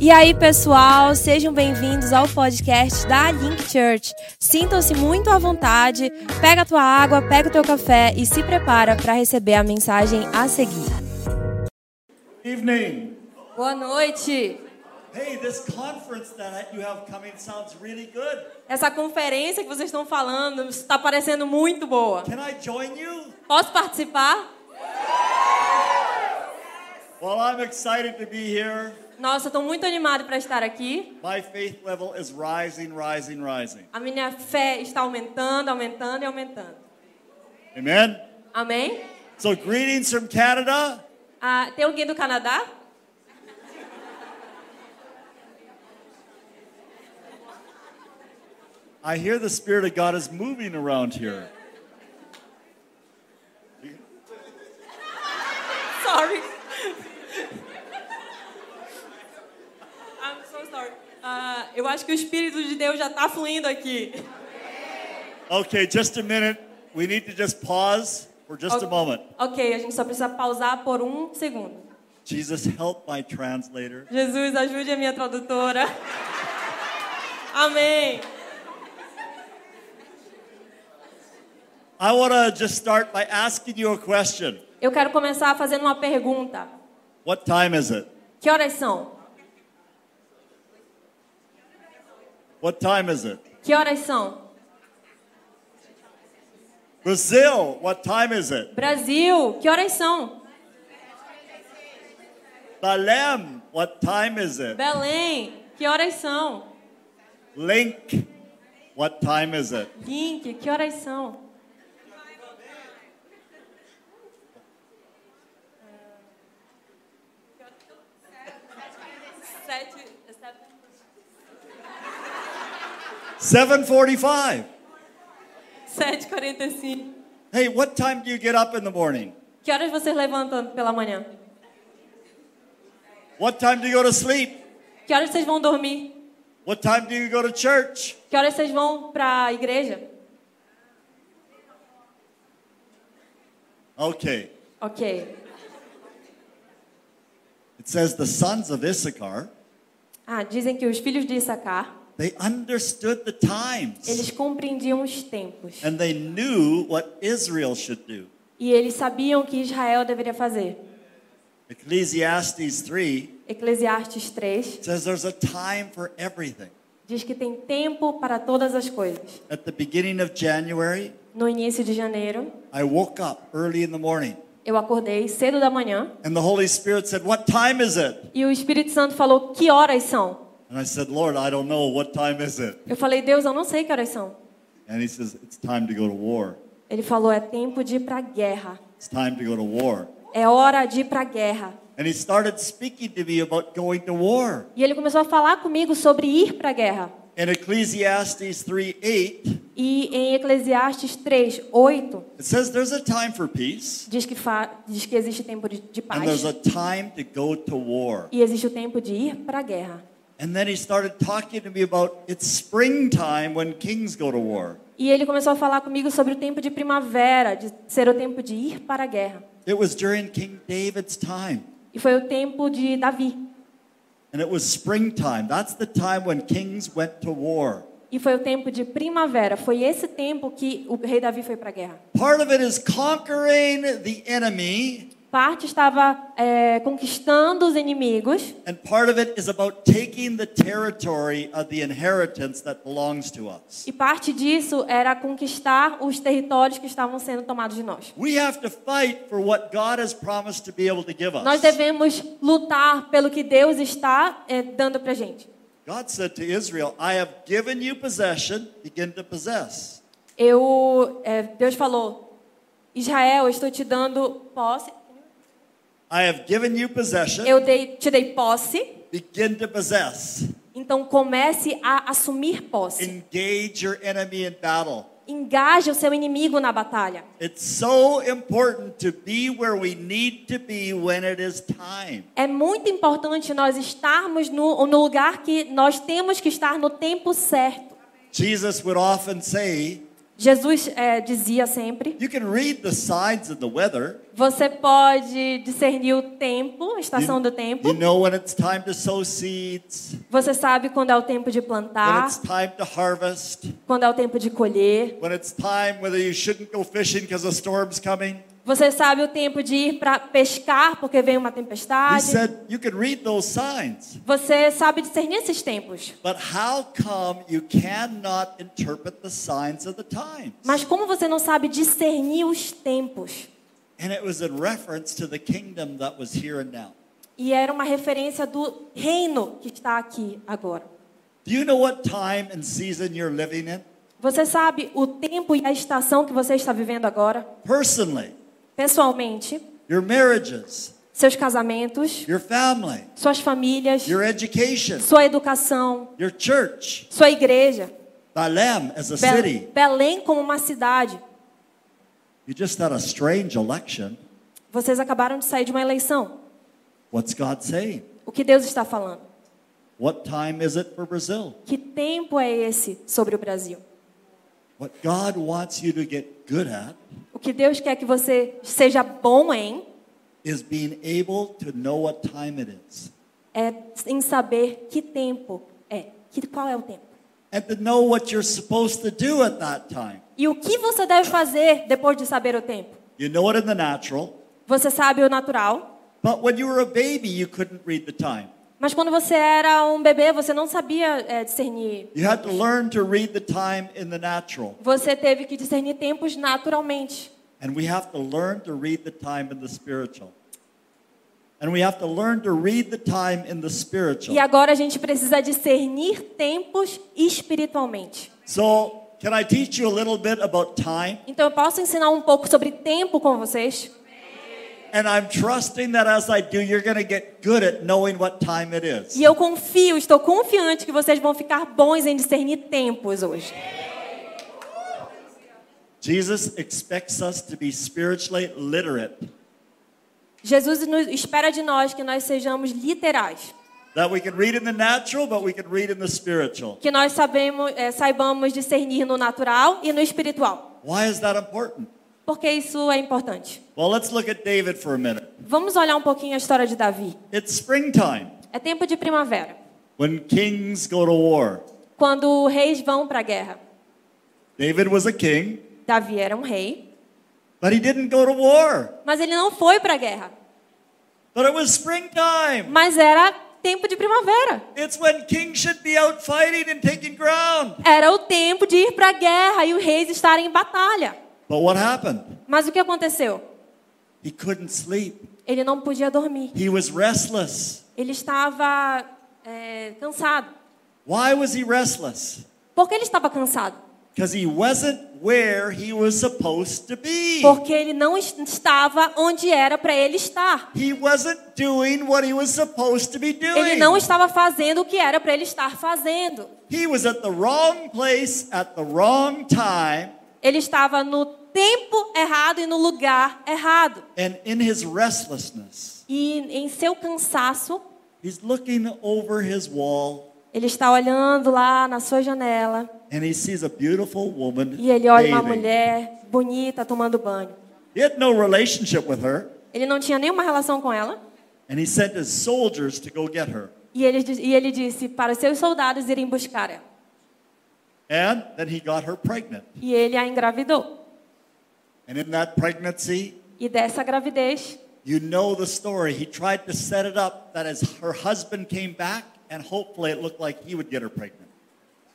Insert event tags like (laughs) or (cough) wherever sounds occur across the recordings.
E aí, pessoal, sejam bem-vindos ao podcast da Link Church. Sintam-se muito à vontade, pega a tua água, pega o teu café e se prepara para receber a mensagem a seguir. Evening. Boa noite. Hey, this conference that you have coming sounds really good. Essa conferência que vocês estão falando está parecendo muito boa. Can I join you? Posso participar? Well, I'm excited to be here. Nossa, estou muito animado para estar aqui. My faith level is rising, rising, rising. A minha fé está aumentando, aumentando e aumentando. Amen. Amém? So, greetings from Canada. Ah, tem alguém do Canadá? I hear the Spirit of God is moving around here. Sorry. I'm so sorry. Ah, eu acho que o Espírito de Deus já está fluindo aqui. Okay, just a minute. We need to just pause for just a moment. Ok, a gente só precisa pausar por um segundo. Jesus, help my translator. Jesus, ajude a minha tradutora. Amém. I want to just start by asking you a question. Eu quero começar fazendo uma pergunta. What time is it? Que horas são? What time is it? Que horas são? Brazil, what time is it? Brasil, que horas são? Belém, what time is it? Belém, que horas são? Link, what time is it? Link, que horas são? Sete, 7:45. 7h45. Hey, what time do you get up in the morning? Que horas vocês levantam pela manhã? What time do you go to sleep? Que horas vocês vão dormir? What time do you go to church? Que horas vocês vão para a igreja? Okay. Ok. It says the sons of Issachar, Ah, dizem que os filhos de Issacar, they understood the times eles compreendiam os tempos. and they knew what Israel should do. E eles sabiam o que Israel deveria fazer. Ecclesiastes 3 Eclesiastes 3 says there's a time for everything. diz que tem tempo para todas as coisas. At the beginning of January, No início de janeiro, I woke up early in the morning eu acordei cedo da manhã and the Holy Spirit said, What time is it? e o Espírito Santo falou: "Que horas são?" And I said, Lord, I don't know. What time is it? Eu falei: "Deus, eu não sei que horas são." And he says, It's time to go to war. Ele falou: "É tempo de ir para a guerra. It's time to go to war. É hora de ir para a guerra." And he started speaking to me about going to war. E ele começou a falar comigo sobre ir para a guerra. In Ecclesiastes 3 8, E em Eclesiastes 3, 8, it says there's a time for peace diz que, diz que existe tempo de, de and there's paz a time to go to war. e existe o tempo de ir para a guerra. And then he started talking to me about it's springtime when kings go to war. E ele começou a falar comigo sobre o tempo de primavera, de ser o tempo de ir para a guerra. It was during King David's time. E foi o tempo de Davi. And it was springtime. That's the time when kings went to war. E foi o tempo de primavera. Foi esse tempo que o rei Davi foi para a guerra. Part of it is conquering the enemy, Parte estava é, conquistando os inimigos and part of it is about taking the territory of the inheritance that belongs to us. e parte disso era conquistar os territórios que estavam sendo tomados de nós. We have to fight for what God has promised to be able to give Nós devemos lutar pelo que Deus está é, dando para gente. God said to Israel, I have given you possession, begin to possess. Eu, é, Deus falou, Israel, estou te dando posse. I have given you possession, Eu dei, te dei posse. begin to possess. Então comece a assumir posse. Engage your enemy in battle. Engaje o seu inimigo na batalha. It's so important to be where we need to be when it is time. É muito importante nós estarmos no, no lugar que nós temos que estar no tempo certo. Jesus would often say, Jesus é, dizia sempre: You can read the signs of the weather. você pode discernir o tempo, a estação do tempo. You know when it's time to sow seeds, Você sabe quando é o tempo de plantar, harvest, quando é o tempo de colher. when it's time whether you shouldn't go fishing because a storm's coming. Você sabe o tempo de ir para pescar porque vem uma tempestade. said you can read those signs. Você sabe discernir esses tempos. But how come you cannot interpret the signs of the times? Mas como você não sabe discernir os tempos? And it was in reference to the kingdom that was here and now. E era uma referência do reino que está aqui agora. Do you know what time and season you're living in? Você sabe o tempo e a estação que você está vivendo agora? Personally, Pessoalmente, your marriages, seus casamentos, your family, suas famílias, your education, sua educação, your church, sua igreja, Balaam as a city. Belém como uma cidade. You just had a strange election. Vocês acabaram de sair de uma eleição. What's God saying? O que Deus está falando? What time is it for Brazil? Que tempo é esse sobre o Brasil? What God wants you to get good at O que Deus quer que você seja bom em is being able to know what time it is é em saber que tempo é, que qual é o tempo. and to know what you're supposed to do at that time. E o que você deve fazer depois de saber o tempo? You know it in the natural, Você sabe o natural, but when you were a baby, you couldn't read the time. Mas quando você era um bebê, você não sabia é, discernir. You had to learn to read the time in the natural. Você teve que discernir tempos naturalmente. And we have to learn to read the time in the spiritual. And we have to learn to read the time in the spiritual. E agora a gente precisa discernir tempos espiritualmente. So, can I teach you a little bit about time? Então eu posso ensinar um pouco sobre tempo com vocês? And I'm trusting that as I do, you're going to get good at knowing what time it is. E eu confio, estou confiante que vocês vão ficar bons em discernir tempos hoje. Jesus expects us to be spiritually literate, Jesus nos espera de nós que nós sejamos literais, that we can read in the natural, but we can read in the spiritual. que nós sabemos, é, eh, saibamos discernir no natural e no espiritual. Why is that important? Porque isso é importante. Well, let's look at David for a minute. Vamos olhar um pouquinho a história de Davi. It's springtime É tempo de primavera, when kings go to war. quando reis vão para a guerra. David was a king, Davi era um rei, but he didn't go to war. mas ele não foi para a guerra. But it was springtime. Mas era tempo de primavera. It's when kings should be out fighting and taking ground. Era o tempo de ir para a guerra e os reis estarem em batalha. But what happened? Mas o que aconteceu? He couldn't sleep. Ele não podia dormir. He was restless. Ele estava é, cansado. Why was he restless? Por que ele estava cansado? Because he wasn't where he was supposed to be. Porque ele não es- estava onde era para ele estar. He wasn't doing what he was supposed to be doing. Ele não estava fazendo o que era para ele estar fazendo. He was at the wrong place at the wrong time. Ele estava no tempo errado e no lugar errado. And in his restlessness, E em seu cansaço, he's looking over his wall ele está olhando lá na sua janela and he sees a beautiful woman e ele olha uma bathing. mulher bonita tomando banho. He had no relationship with her, Ele não tinha nenhuma relação com ela. and he sent his soldiers to go get her. E ele, e ele disse para seus soldados irem buscar ela. And then he got her pregnant. E ele a engravidou. And in that pregnancy, E dessa gravidez, you know the story. He tried to set it up that as her husband came back, and hopefully it looked like he would get her pregnant.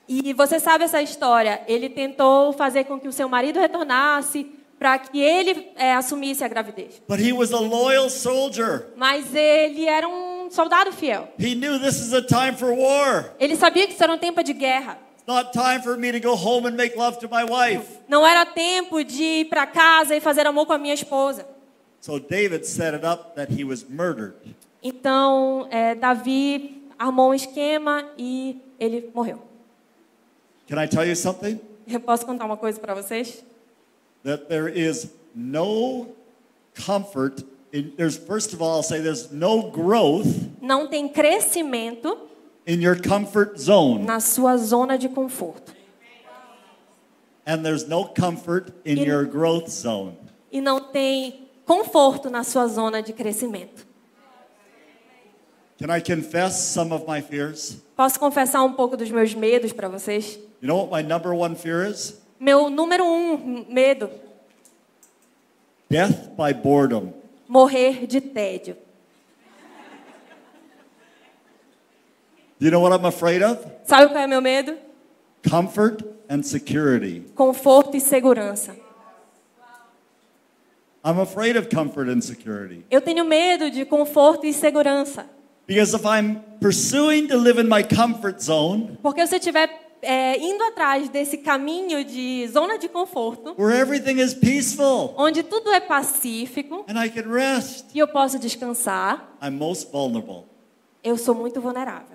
E você sabe essa história. Ele tentou fazer com que o seu marido retornasse para que ele é, assumisse a gravidez. But he was a loyal soldier. Mas ele era um soldado fiel. He knew this is a time for war. Ele sabia que isso era um tempo de guerra. It's not time for me to go home and make love to my wife. Não era tempo de ir para casa e fazer amor com a minha esposa. So David set it up that he was murdered. Então, é, Davi armou um esquema e ele morreu. Can I tell you something? Eu posso contar uma coisa para vocês? That there is no comfort. In, there's first of all, I'll say there's no growth Não tem crescimento in your comfort zone. na sua zona de conforto. and there's no comfort in In- your growth zone. e não tem conforto na sua zona de crescimento. Can I confess some of my fears? Posso confessar um pouco dos meus medos para vocês? You know what my number one fear is? Meu número um medo: Death by boredom. morrer de tédio. You know what I'm afraid of? Sabe qual é meu medo? Comfort and security. Conforto e segurança. I'm afraid of comfort and security. Eu tenho medo de conforto e segurança. Because if I'm pursuing to live in my comfort zone, Porque se eu estiver é, indo atrás desse caminho de zona de conforto, where everything is peaceful onde tudo é pacífico and I can rest, e eu posso descansar, I'm most vulnerable. eu sou muito vulnerável.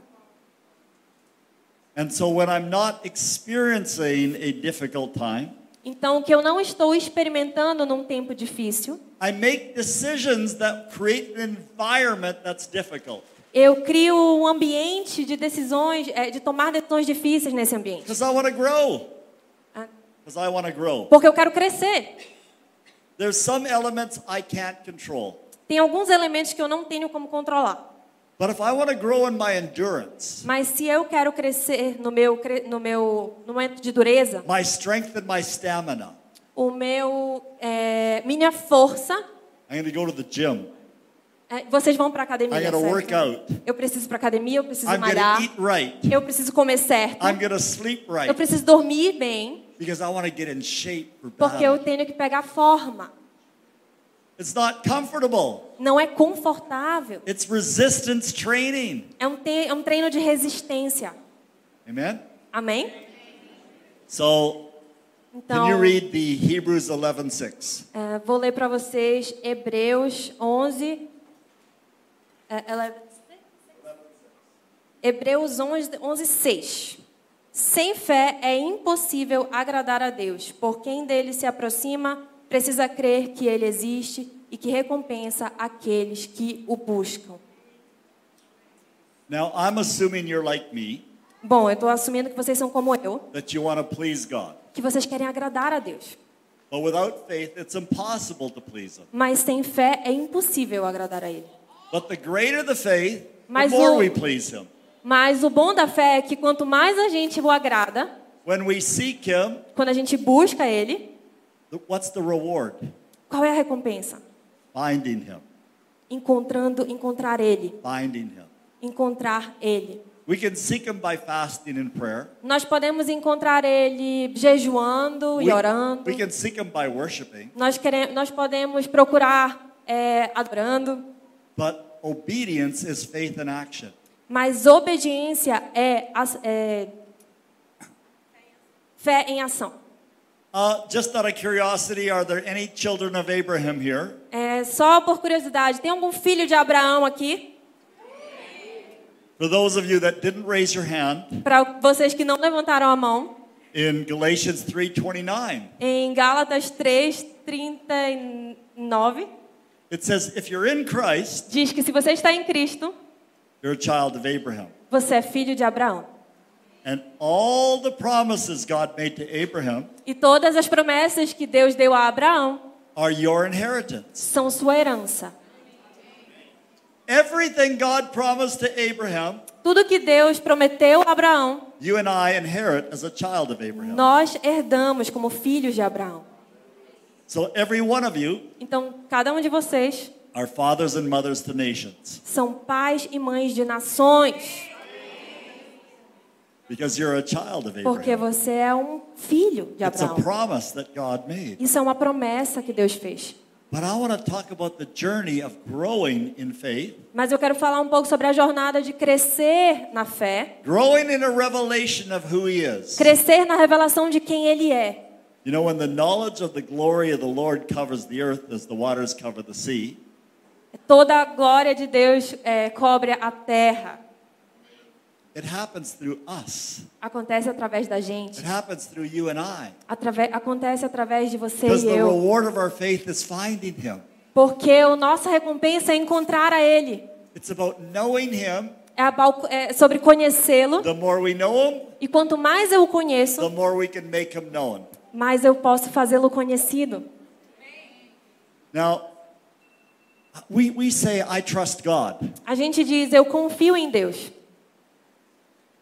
And so when I'm not experiencing a difficult time, Então, o que eu não estou experimentando num tempo difícil, I make decisions that create an environment that's difficult. eu crio um ambiente de decisões, é, de tomar decisões difíceis nesse ambiente. Because I want to grow. Ah, Because I want to grow. Porque eu quero crescer. There's some elements I can't control. Tem alguns elementos que eu não tenho como controlar. Mas se eu quero crescer no meu, no meu no momento de dureza, my strength and my stamina, o meu, é, minha força, I'm going to go to the gym. é, vocês vão para academia, certo? work out. Eu preciso para academia, eu preciso I'm malhar, eat right. eu preciso comer certo, I'm sleep eu right. preciso dormir bem, Because I get in shape for porque eu tenho que pegar forma. It's not comfortable. Não é confortável. It's resistance training. É um, é um treino de resistência. Amen? Amém? So, Então, can you read the Hebrews 11:6? é, vou ler para vocês Hebreus 11. É, ela- Hebreus 11, 11, 6. Sem fé é impossível agradar a Deus, por quem dele se aproxima precisa crer que ele existe e que recompensa aqueles que o buscam. Now, I'm assuming you're like me, Bom, eu estou assumindo que vocês são como eu, that you want to please God. que vocês querem agradar a Deus. But without faith, it's impossible to please Him. Mas sem fé é impossível agradar a Ele. But the greater the faith, the Mas more o- we please Him. Mas o bom da fé é que quanto mais a gente o agrada, When we seek Him, quando a gente busca Ele, what's the reward? qual é a recompensa? Finding Him. Encontrando, encontrar Ele, Finding Him. encontrar Ele. We can seek Him by fasting and prayer. Nós podemos encontrar Ele jejuando e We, orando. we can seek Him by worshiping. Nós queremos, nós podemos procurar é, adorando. But obedience is faith in action. Mas obediência é, é fé em ação. Uh, just out of curiosity, are there any children of Abraham here? É, só por curiosidade, tem algum filho de Abraão aqui? For those of you that didn't raise your hand, Para vocês que não levantaram a mão, in Galatians 3:29, em Gálatas 3, 39, it says, "If you're in Christ, diz que se você está em Cristo, you're a child of Abraham." você é filho de Abraão. E todas as promessas que Deus deu a Abraão are your inheritance. são sua herança. Everything God promised to Abraham, Tudo que Deus prometeu a Abraão, you and I inherit as a child of Abraham. nós herdamos como filhos de Abraão. So every one of you Então, cada um de vocês are fathers and mothers to nations são pais e mães de nações, porque Abraham. você é um filho de It's a Abraão. promise that God made. Isso é uma promessa que Deus fez. But I want to talk about the journey of growing in faith, Mas eu quero falar um pouco sobre a jornada de crescer na fé, growing in a revelation of who He is. crescer na revelação de quem Ele é. You know, when the knowledge of the glory of the Lord covers the earth as the waters cover the sea, Toda a glória de Deus é, cobre a terra. it happens through us. Acontece através da gente. It happens through you and I. Atrave- acontece através de você Because e the eu. reward of our faith is finding Him. Porque a nossa recompensa é encontrar a Ele. It's about knowing Him. É, é sobre conhecê-lo. The more we know Him, E quanto mais eu o the conheço, more we can make Him known. mas eu posso fazê-lo conhecido. Now, we, we say, I trust God. A gente diz, eu confio em Deus. But you know how I know somebody that really trusts God?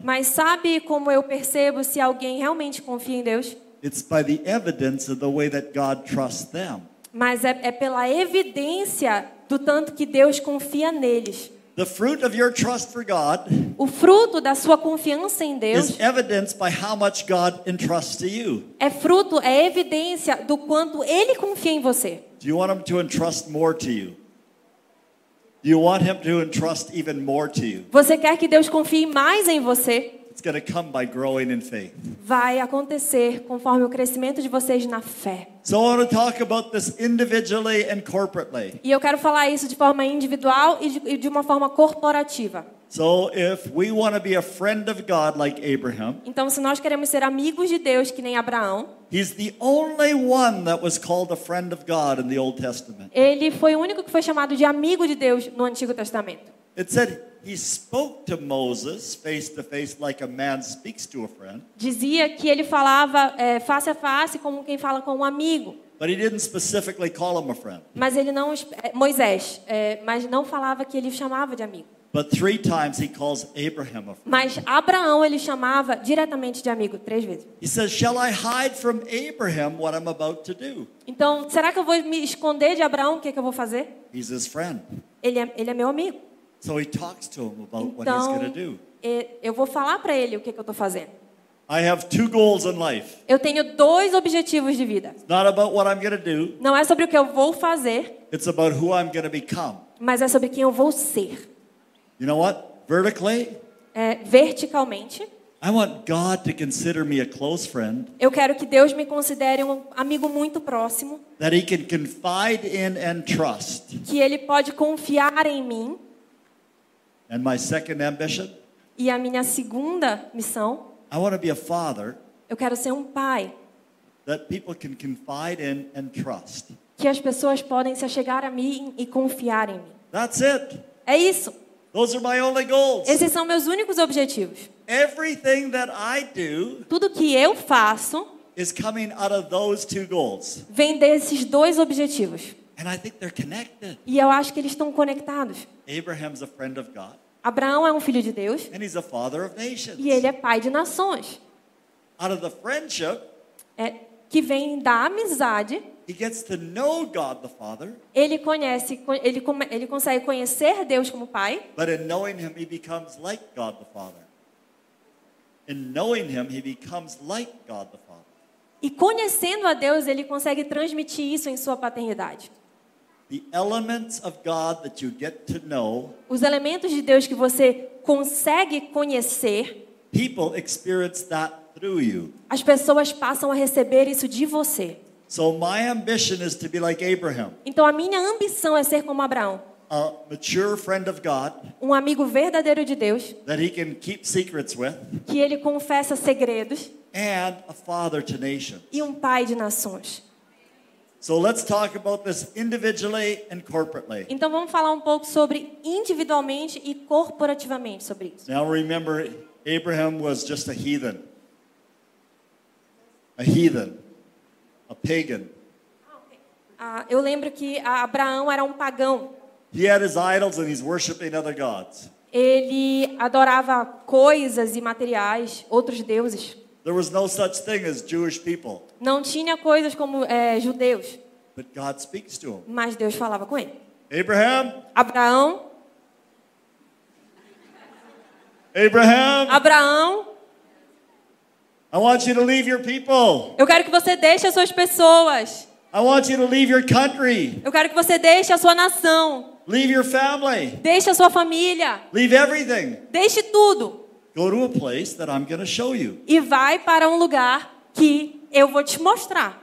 Mas sabe como eu percebo se alguém realmente confia em Deus? It's by the evidence of the way that God trusts them. Mas é, é pela evidência do tanto que Deus confia neles. The fruit of your trust for God O fruto da sua confiança em Deus is evidenced by how much God entrusts to you. é fruto, é evidência do quanto Ele confia em você. Do you want Him to entrust more to you? Do you want Him to entrust even more to you? Você quer que Deus confie mais em você? It's going to come by growing in faith. Vai acontecer conforme o crescimento de vocês na fé. So I want to talk about this individually and corporately. E eu quero falar isso de forma individual e de, de uma forma corporativa. So if we want to be a friend of God like Abraham, Então, se nós queremos ser amigos de Deus, que nem Abraão, he's the only one that was called a friend of God in the Old Testament. ele foi o único que foi chamado de amigo de Deus no Antigo Testamento. It said he spoke to Moses face to face like a man speaks to a friend, Dizia que ele falava é, face a face como quem fala com um amigo. but he didn't specifically call him a friend. Mas ele não, é, Moisés, é, mas não falava que ele chamava de amigo. But three times he calls Abraham a friend. Mas Abraão ele chamava diretamente de amigo, três vezes. He says, Shall I hide from Abraham what I'm about to do? Então, será que eu vou me esconder de Abraão? O que, que eu vou fazer? He's his friend. Ele é, ele é meu amigo. So he talks to him about what he's Então, going to do. eu vou falar para ele o que, que eu estou fazendo. I have two goals in life. Eu tenho dois objetivos de vida. It's not about what I'm going to do, Não é sobre o que eu vou fazer, it's about who I'm going to become. mas é sobre quem eu vou ser. You know what? Vertically, É, verticalmente, I want God to consider me a close friend eu quero que Deus me considere um amigo muito próximo, that he can confide in and trust. que Ele pode confiar em mim. And my second ambition, E a minha segunda missão, I want to be a father eu quero ser um pai that people can confide in and trust. que as pessoas podem se achegar a mim e confiar em mim. That's it. É isso. Those are my only goals. Esses são meus únicos objetivos. Everything that I do Tudo que eu faço is coming out of those two goals. vem desses dois objetivos. And I think they're connected. E eu acho que eles estão conectados. Abraham's a friend of God, Abraão é um filho de Deus and he's a father of nations. e ele é pai de nações. Out of the friendship, É, que vem da amizade. He gets to know God the Father, Ele conhece, ele, ele consegue conhecer Deus como pai. but in knowing him, he becomes like God the Father. In knowing him, he becomes like God the Father. E conhecendo a Deus, ele consegue transmitir isso em sua paternidade. The elements of God that you get to know, Os elementos de Deus que você consegue conhecer, people experience that through you. as pessoas passam a receber isso de você. So my ambition is to be like Abraham, Então a minha ambição é ser como Abraão, a mature friend of God um amigo verdadeiro de Deus, that he can keep secrets with, que ele confessa segredos and a father to nations. e um pai de nações. So let's talk about this individually and corporately. Então vamos falar um pouco sobre individualmente e corporativamente sobre isso. Now remember, Abraham was just a heathen. A heathen. A pagan. Ah, eu lembro que Abraão era um pagão. He had his idols and he's worshiping other gods. Ele adorava coisas e materiais, outros deuses. There was no such thing as Jewish people, Não tinha coisas como é, judeus, but God speaks to him. mas Deus falava com ele. Abraham, Abraão, Abraham, Abraão, I want you to leave your people. eu quero que você deixe as suas pessoas. I want you to leave your country. Eu quero que você deixe a sua nação. Leave your family. Deixe a sua família. Leave everything. Deixe tudo. Go to a place that I'm going to show you. E vai para um lugar que eu vou te mostrar.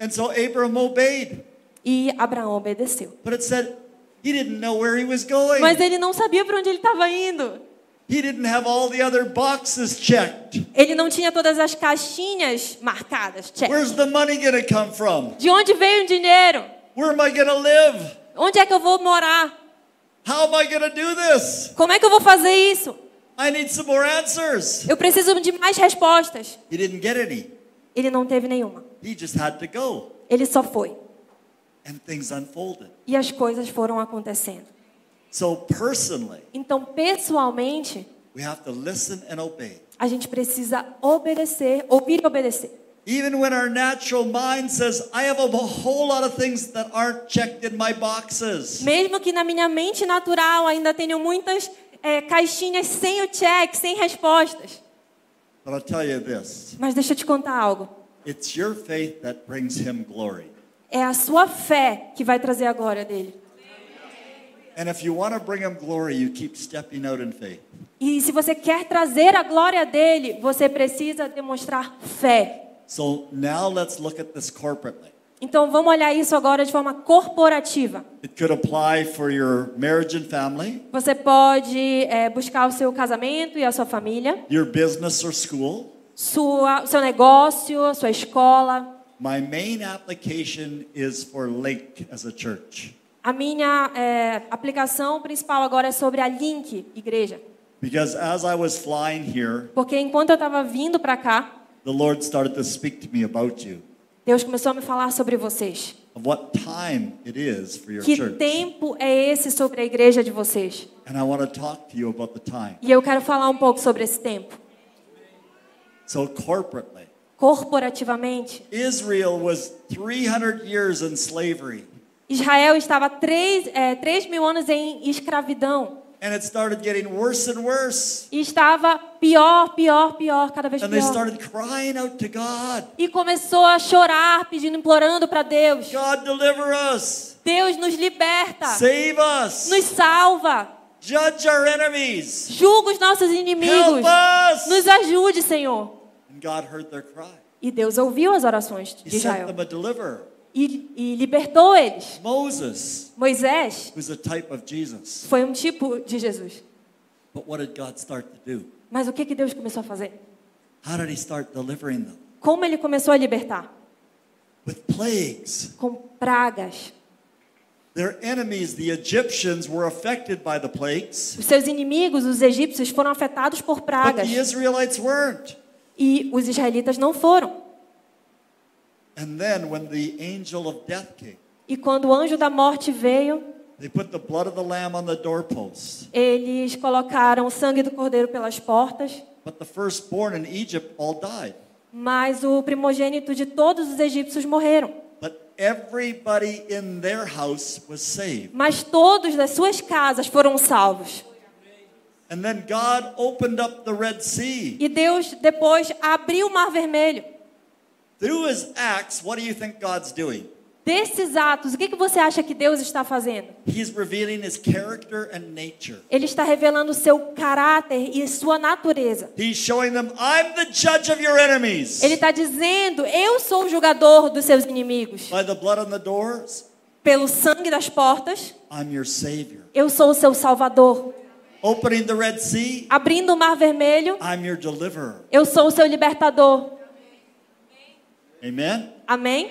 And so Abraham obeyed. E Abraão obedeceu. But it said he didn't know where he was going. Mas ele não sabia para onde ele estava indo. He didn't have all the other boxes checked. Ele não tinha todas as caixinhas marcadas. Check. Where's the money going to come from? De onde veio o dinheiro? Where am I going to live? Onde é que eu vou morar? How am I going to do this? Como é que eu vou fazer isso? I need some more answers. Eu preciso de mais respostas. He didn't get any. Ele não teve nenhuma. He just had to go. Ele só foi. And things unfolded. E as coisas foram acontecendo. So, personally, Então, pessoalmente, we have to listen and obey. a gente precisa obedecer, ouvir e obedecer. Even when our natural mind says, I have a whole lot of things that aren't checked in my boxes. Mesmo que na minha mente natural ainda tenham muitas é, caixinhas sem o check, sem respostas. But I'll tell you this Mas deixa eu te contar algo. it's your faith that brings him glory. É a sua fé que vai trazer a glória dele. E se você quer trazer a glória dele, você precisa demonstrar fé. So now let's look at this corporately. Então vamos olhar isso agora de forma corporativa. It could apply for your marriage and family, Você pode é, buscar o seu casamento e a sua família, your business or school. sua, seu negócio, sua escola. My main application is for Lake as a church. A minha é, aplicação principal agora é sobre a Link Igreja. Because as I was flying here, Porque enquanto eu estava vindo para cá, the Lord started to speak to me about you, Deus começou a me falar sobre vocês. of what time it is for your Que church. tempo é esse sobre a igreja de vocês? And I want to talk to you about the time. E eu quero falar um pouco sobre esse tempo. So, corporately, Corporativamente, Israel was 300 years in slavery, Israel estava três, é, três mil anos em escravidão. and it started getting worse and worse. E estava pior, pior, pior, cada vez And they pior. started crying out to God E começou a chorar, pedindo, implorando para Deus. God, deliver us, Deus nos liberta, save us, nos salva, judge our enemies, julga os nossos inimigos, help us. nos ajude, Senhor. And God heard their cry. E Deus ouviu as orações He de sent Israel them a deliverer, e, e libertou eles. Moses, Moisés who's a type of Jesus. foi um tipo de Jesus. But what did God start to do? Mas o que, que Deus começou a fazer? How did He start delivering them? Como ele começou a libertar? With plagues. Com pragas. Their enemies, the Egyptians, were affected by the plagues, Os seus inimigos, os egípcios, foram afetados por but pragas. the Israelites weren't. E os israelitas não foram. And then when the angel of death came, E quando o anjo da morte veio, they put the blood of the lamb on the doorposts. eles colocaram o sangue do cordeiro pelas portas. But the firstborn in Egypt all died. Mas o primogênito de todos os egípcios morreram. But everybody in their house was saved. Mas todos das suas casas foram salvos. And then God opened up the Red Sea. E Deus depois abriu o mar vermelho. Through his acts, what do you think God's doing? Desses atos, o que, que você acha que Deus está fazendo? He's revealing his character and nature. Ele está revelando o seu caráter e sua natureza. He's showing them, I'm the judge of your enemies. Ele está dizendo: Eu sou o julgador dos seus inimigos. By the blood on the doors, Pelo sangue das portas, I'm your savior. eu sou o seu salvador. Opening the Red Sea, Abrindo o mar vermelho, I'm your deliverer. eu sou o seu libertador. Amen? Amém?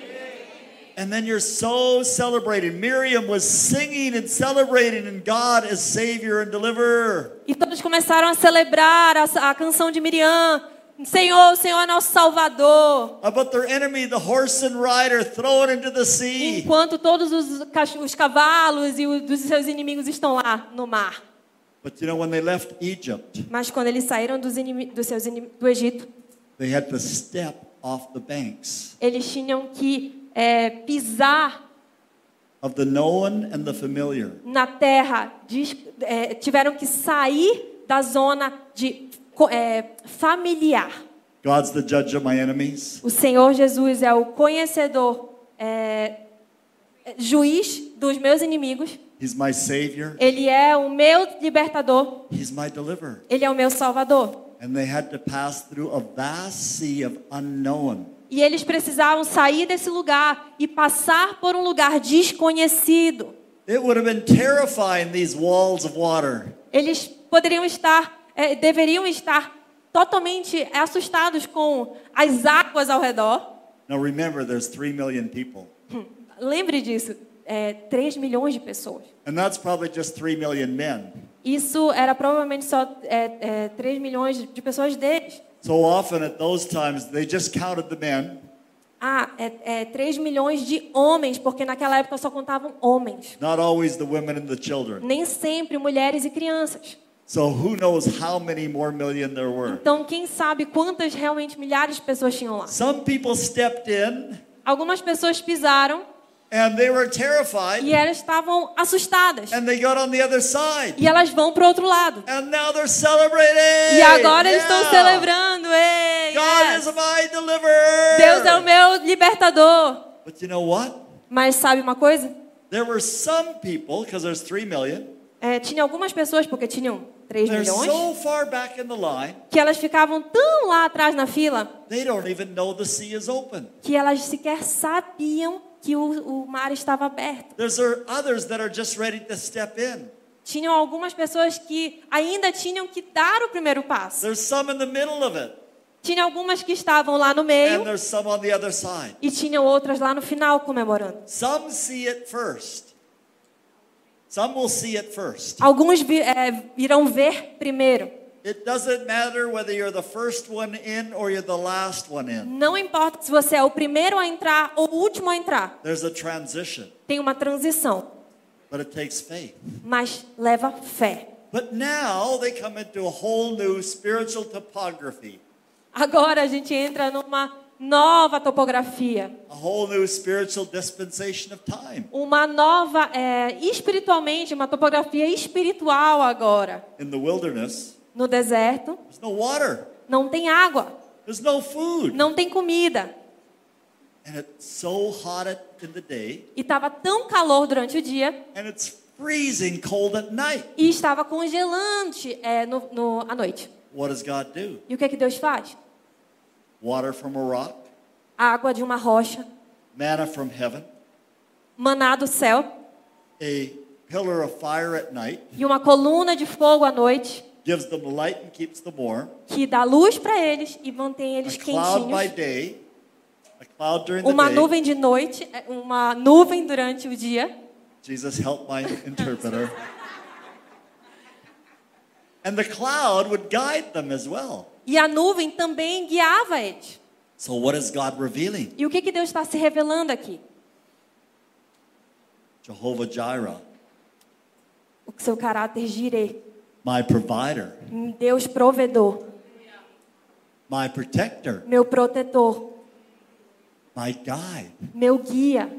And then you're so celebrating. Miriam was singing and celebrating in God as Savior and Deliverer. E todos começaram a celebrar a, a canção de Miriam. Senhor, o Senhor é nosso Salvador. About their enemy, the horse and rider, thrown into the sea. Enquanto todos os, os cavalos e os seus inimigos estão lá no mar. But you know, when they left Egypt, Mas quando eles saíram dos, dos seus do Egito, they had to step off the banks eles tinham que é, pisar of the known and the familiar. na terra, dis- é, tiveram que sair da zona de é, familiar. God's the judge of my enemies. O Senhor Jesus é o conhecedor, é, juiz dos meus inimigos. He's my Savior. Ele é o meu libertador. He's my deliverer. Ele é o meu salvador. And they had to pass through a vast sea of unknown. E eles precisavam sair desse lugar e passar por um lugar desconhecido. It would have been terrifying, these walls of water. Eles poderiam estar, é, deveriam estar totalmente assustados com as águas ao redor. Now remember, there's three million people. Lembre disso, é, 3 milhões de pessoas. And that's probably just three million men. Isso era provavelmente só é, é, 3 milhões de pessoas deles. So often at those times, they just counted the men Ah, é, é 3 milhões de homens, porque naquela época só contavam homens. not always the women and the children. Nem sempre mulheres e crianças. So who knows how many more million there were? Então, quem sabe quantas realmente milhares de pessoas tinham lá? Some people stepped in Algumas pessoas pisaram and they were terrified e elas estavam assustadas. and they got on the other side. E elas vão para o outro lado. And now they're celebrating. E agora eles estão celebrando. Ei, God yes. is my deliverer. Deus é o meu libertador. But you know what? Mas sabe uma coisa? There were some people, because there's three million, É, tinha algumas pessoas, porque tinham 3 they're milhões, so far back in the line, que elas ficavam tão lá atrás na fila they don't even know the sea is open. que elas sequer sabiam que o, o mar estava aberto. There's others that are just ready to step in. Tinham algumas pessoas que ainda tinham que dar o primeiro passo. There's some in the middle of it, Tinha algumas que estavam lá no and meio there's some on the other side. e tinham outras lá no final comemorando. Some see it first. Some will see it first. Alguns vi, é, irão ver primeiro. It doesn't matter whether you're the first one in or you're the last one in. Não importa se você é o primeiro a entrar ou o último a entrar. There's a transition, Tem uma transição, but it takes faith. mas leva fé. But now they come into a whole new spiritual topography, Agora a gente entra numa nova topografia, a whole new spiritual dispensation of time. uma nova, é, espiritualmente, uma topografia espiritual agora. In the wilderness, No deserto, there's no water, não tem água, there's no food. não tem comida. And it's so hot at, in the day, E estava tão calor durante o dia and it's freezing cold at night. e estava congelante é, no, no, à noite. E o que, é que Deus faz? Water from a rock, Água de uma rocha, manna from heaven, maná do céu a pillar of fire at night, e uma coluna de fogo à noite gives them light and keeps them warm, que dá luz para eles e mantém a eles cloud by quentinhos. day, a cloud during the Uma day. nuvem de noite, é, uma nuvem durante o dia. Jesus, help my interpreter. And the cloud would guide them as well. E a nuvem também guiava eles. So, what is God revealing? E o que, que Deus está se revelando aqui? Jehovah Jireh, O seu caráter girê. My provider, Deus provedor, my protector, meu protetor, my guide. meu guia.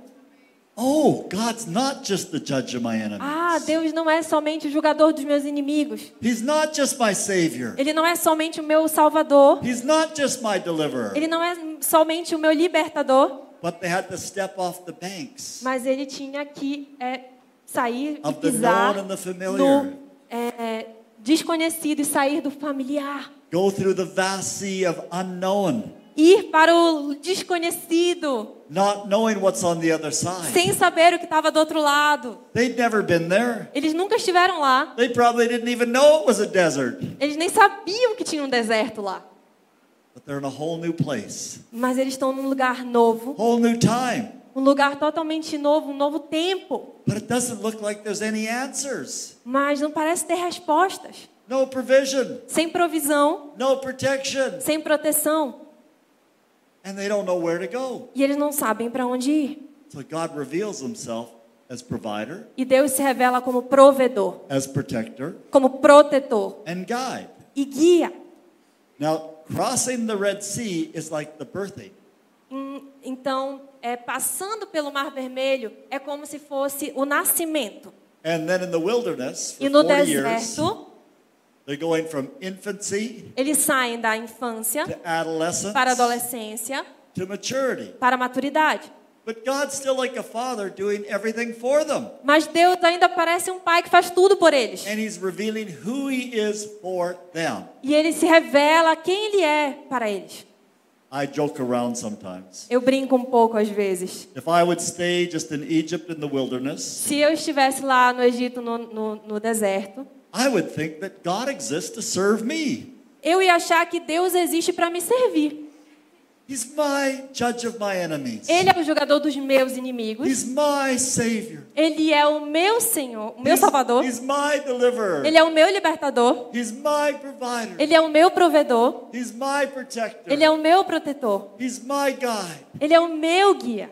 Oh, God's not just the judge of my enemies. Ah, Deus não é somente o julgador dos meus inimigos. He's not just my savior. Ele não é somente o meu salvador. He's not just my deliverer. Ele não é somente o meu libertador. But they had to step off the banks Mas ele tinha que é, sair e pisar known and the familiar. no é, desconhecido e sair do familiar. Go through the vast sea of unknown, Ir para o desconhecido, not knowing what's on the other side. sem saber o que estava do outro lado. They'd never been there. Eles nunca estiveram lá. They probably didn't even know it was a desert. Eles nem sabiam que tinha um deserto lá. But they're in a whole new place, Mas eles estão num lugar novo, whole new time. Um lugar totalmente novo, um novo tempo. But it doesn't look like there's any answers. Mas não parece ter respostas. No provision, Sem provisão, no protection. sem proteção. And they don't know where to go. E eles não sabem para onde ir. So God reveals himself as provider, E Deus se revela como provedor, as protector, como protetor and guide. e guia. Now, crossing the Red Sea is like the birthing. Hum, Então, é, passando pelo Mar Vermelho é como se fosse o nascimento. And then in the wilderness, for E no 40 years, deserto, they're going from infancy eles saem da infância para a adolescência, para a maturidade. But God's still like a father doing everything for them. Mas Deus ainda parece um pai que faz tudo por eles. And he's revealing who he is for them. E ele se revela quem ele é para eles. I joke around sometimes. Eu brinco um pouco às vezes. If I would stay just in Egypt in the wilderness, Se eu estivesse lá no Egito, no, no, no deserto, I would think that God exists to serve me. eu ia achar que Deus existe para me servir. He's my judge of my enemies. Ele é o julgador dos meus inimigos. He's my savior. Ele é o meu Senhor, o meu He's- Salvador. He's my deliverer. Ele é o meu libertador. He's my provider. Ele é o meu provedor. He's my protector. Ele é o meu protetor. He's my guide. Ele é o meu guia.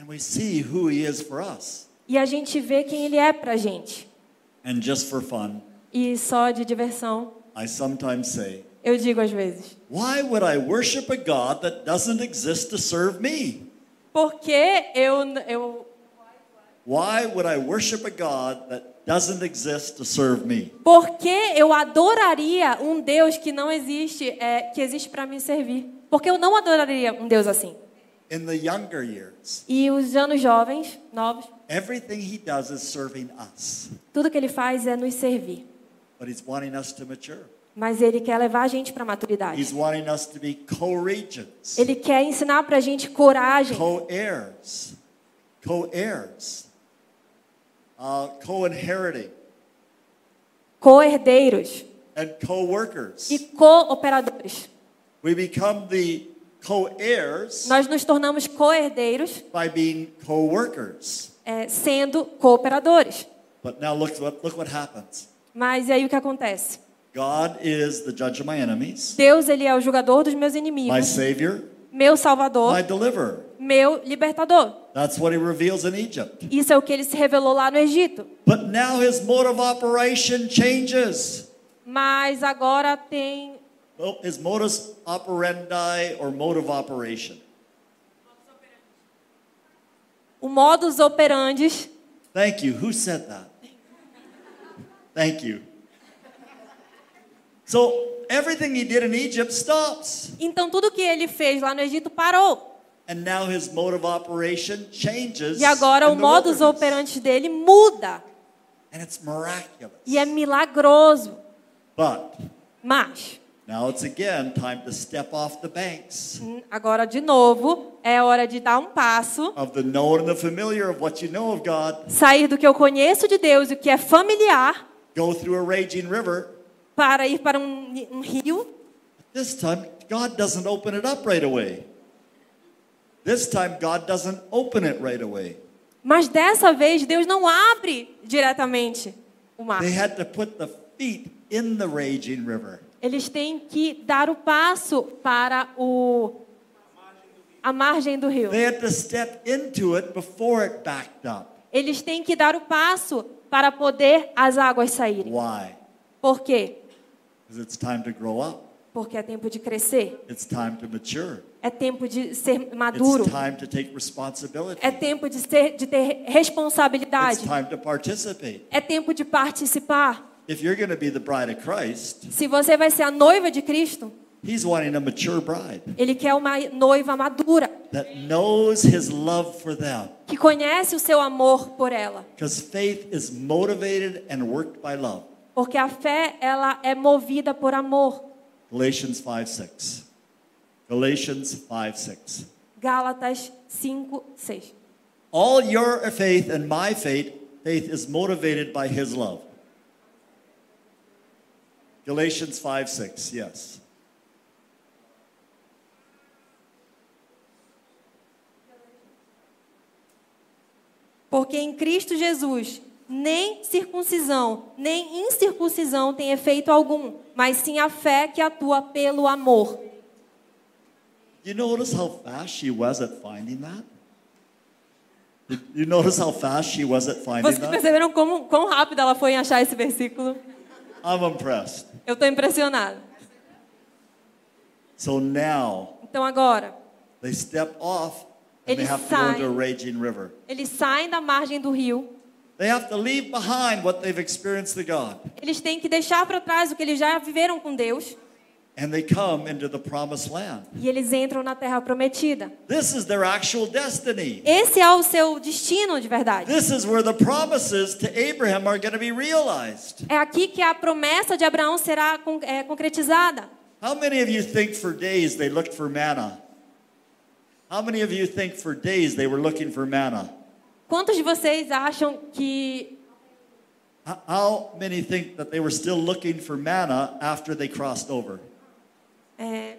And we see who he is for us. E a gente vê quem ele é pra gente. And just for fun, E só de diversão, I sometimes say, eu digo às vezes: why would I worship a God that doesn't exist to serve me? por que eu, eu, Why would I worship a God that doesn't exist to serve me? por que eu adoraria um Deus que não existe, é, que existe para me servir? Porque eu não adoraria um Deus assim. In the younger years, E os anos jovens, novos, everything he does is serving us, tudo que ele faz é nos servir. but he's wanting us to mature. Mas ele quer levar a gente para a maturidade. He's wanting us to be co-regents, Ele quer ensinar para a gente coragem, co-heirs, co-heirs, uh, co-inheriting, co-herdeiros and co-workers. e co-operadores. We become the co-heirs Nós nos tornamos co-herdeiros by being co-workers. é, sendo cooperadores. But now look what look what happens. Mas e aí o que acontece? God is the judge of my enemies, Deus ele é o julgador dos meus my inimigos, savior, meu salvador, my deliverer. meu libertador. That's what he reveals in Egypt. Isso é o que ele se revelou lá no Egito. But now his mode of operation changes. Mas agora tem Well, his modus operandi or mode of operation. o modus operandi. Thank you. Who said that? Thank you. So everything he did in Egypt stops. Então tudo que ele fez lá no Egito parou. And now his mode of operation changes. E agora o modus operandi dele muda. And it's miraculous. E é milagroso. But Mas now it's again time to step off the banks hum, agora de novo é hora de dar um passo, of the known and the familiar of what you know of God. sair do que eu conheço de Deus e o que é familiar Go through a raging river. Para ir para um, um rio. This time, God doesn't open it up right away. This time, God doesn't open it right away. Mas dessa vez Deus não abre diretamente o mar. They had to put the feet in the raging river. Eles têm que dar o passo para o a margem do rio. They had to step into it before it backed up. Eles têm que dar o passo para poder as águas saírem. Why? Por quê? It's time to grow up. Porque é tempo de crescer, It's time to mature. é tempo de ser maduro, It's time to take responsibility. é tempo de, ser, de ter It's responsabilidade, time to participate. é tempo de participar. If you're going to be the bride of Christ, Se você vai ser a noiva de Cristo, He's wanting a mature bride Ele quer uma noiva madura, that knows His love for them. que conhece o seu amor por ela. Because faith is motivated and worked by love. Porque a fé, ela é movida por amor. Galatians 5 6. Galatians 5 6. Gálatas 5, 6. All your faith and my faith, faith is motivated by His love. Galatians 5 6, yes. Porque em Cristo Jesus, nem circuncisão, nem incircuncisão tem efeito algum, mas sim a fé que atua pelo amor. You notice how fast she was at finding that? You notice how fast she was at finding Vocês that? perceberam como, quão rápido ela foi em achar esse versículo? I'm impressed. Eu estou impressionada. So now Então agora, they step off and they Eles have to go a saem. raging river. eles saem da margem do rio, They have to leave behind what they've experienced to God. eles têm que deixar para trás o que eles já viveram com Deus And they come into the promised land. e eles entram na terra prometida. This is their actual destiny. Esse é o seu destino de verdade. This is where the promises to Abraham are going to be realized. É aqui que a promessa de Abraão será concretizada. How many of you think for days they looked for manna? How many of you think for days they were looking for manna? Quantos de vocês acham que How many think that they were still looking for manna after they crossed over? É...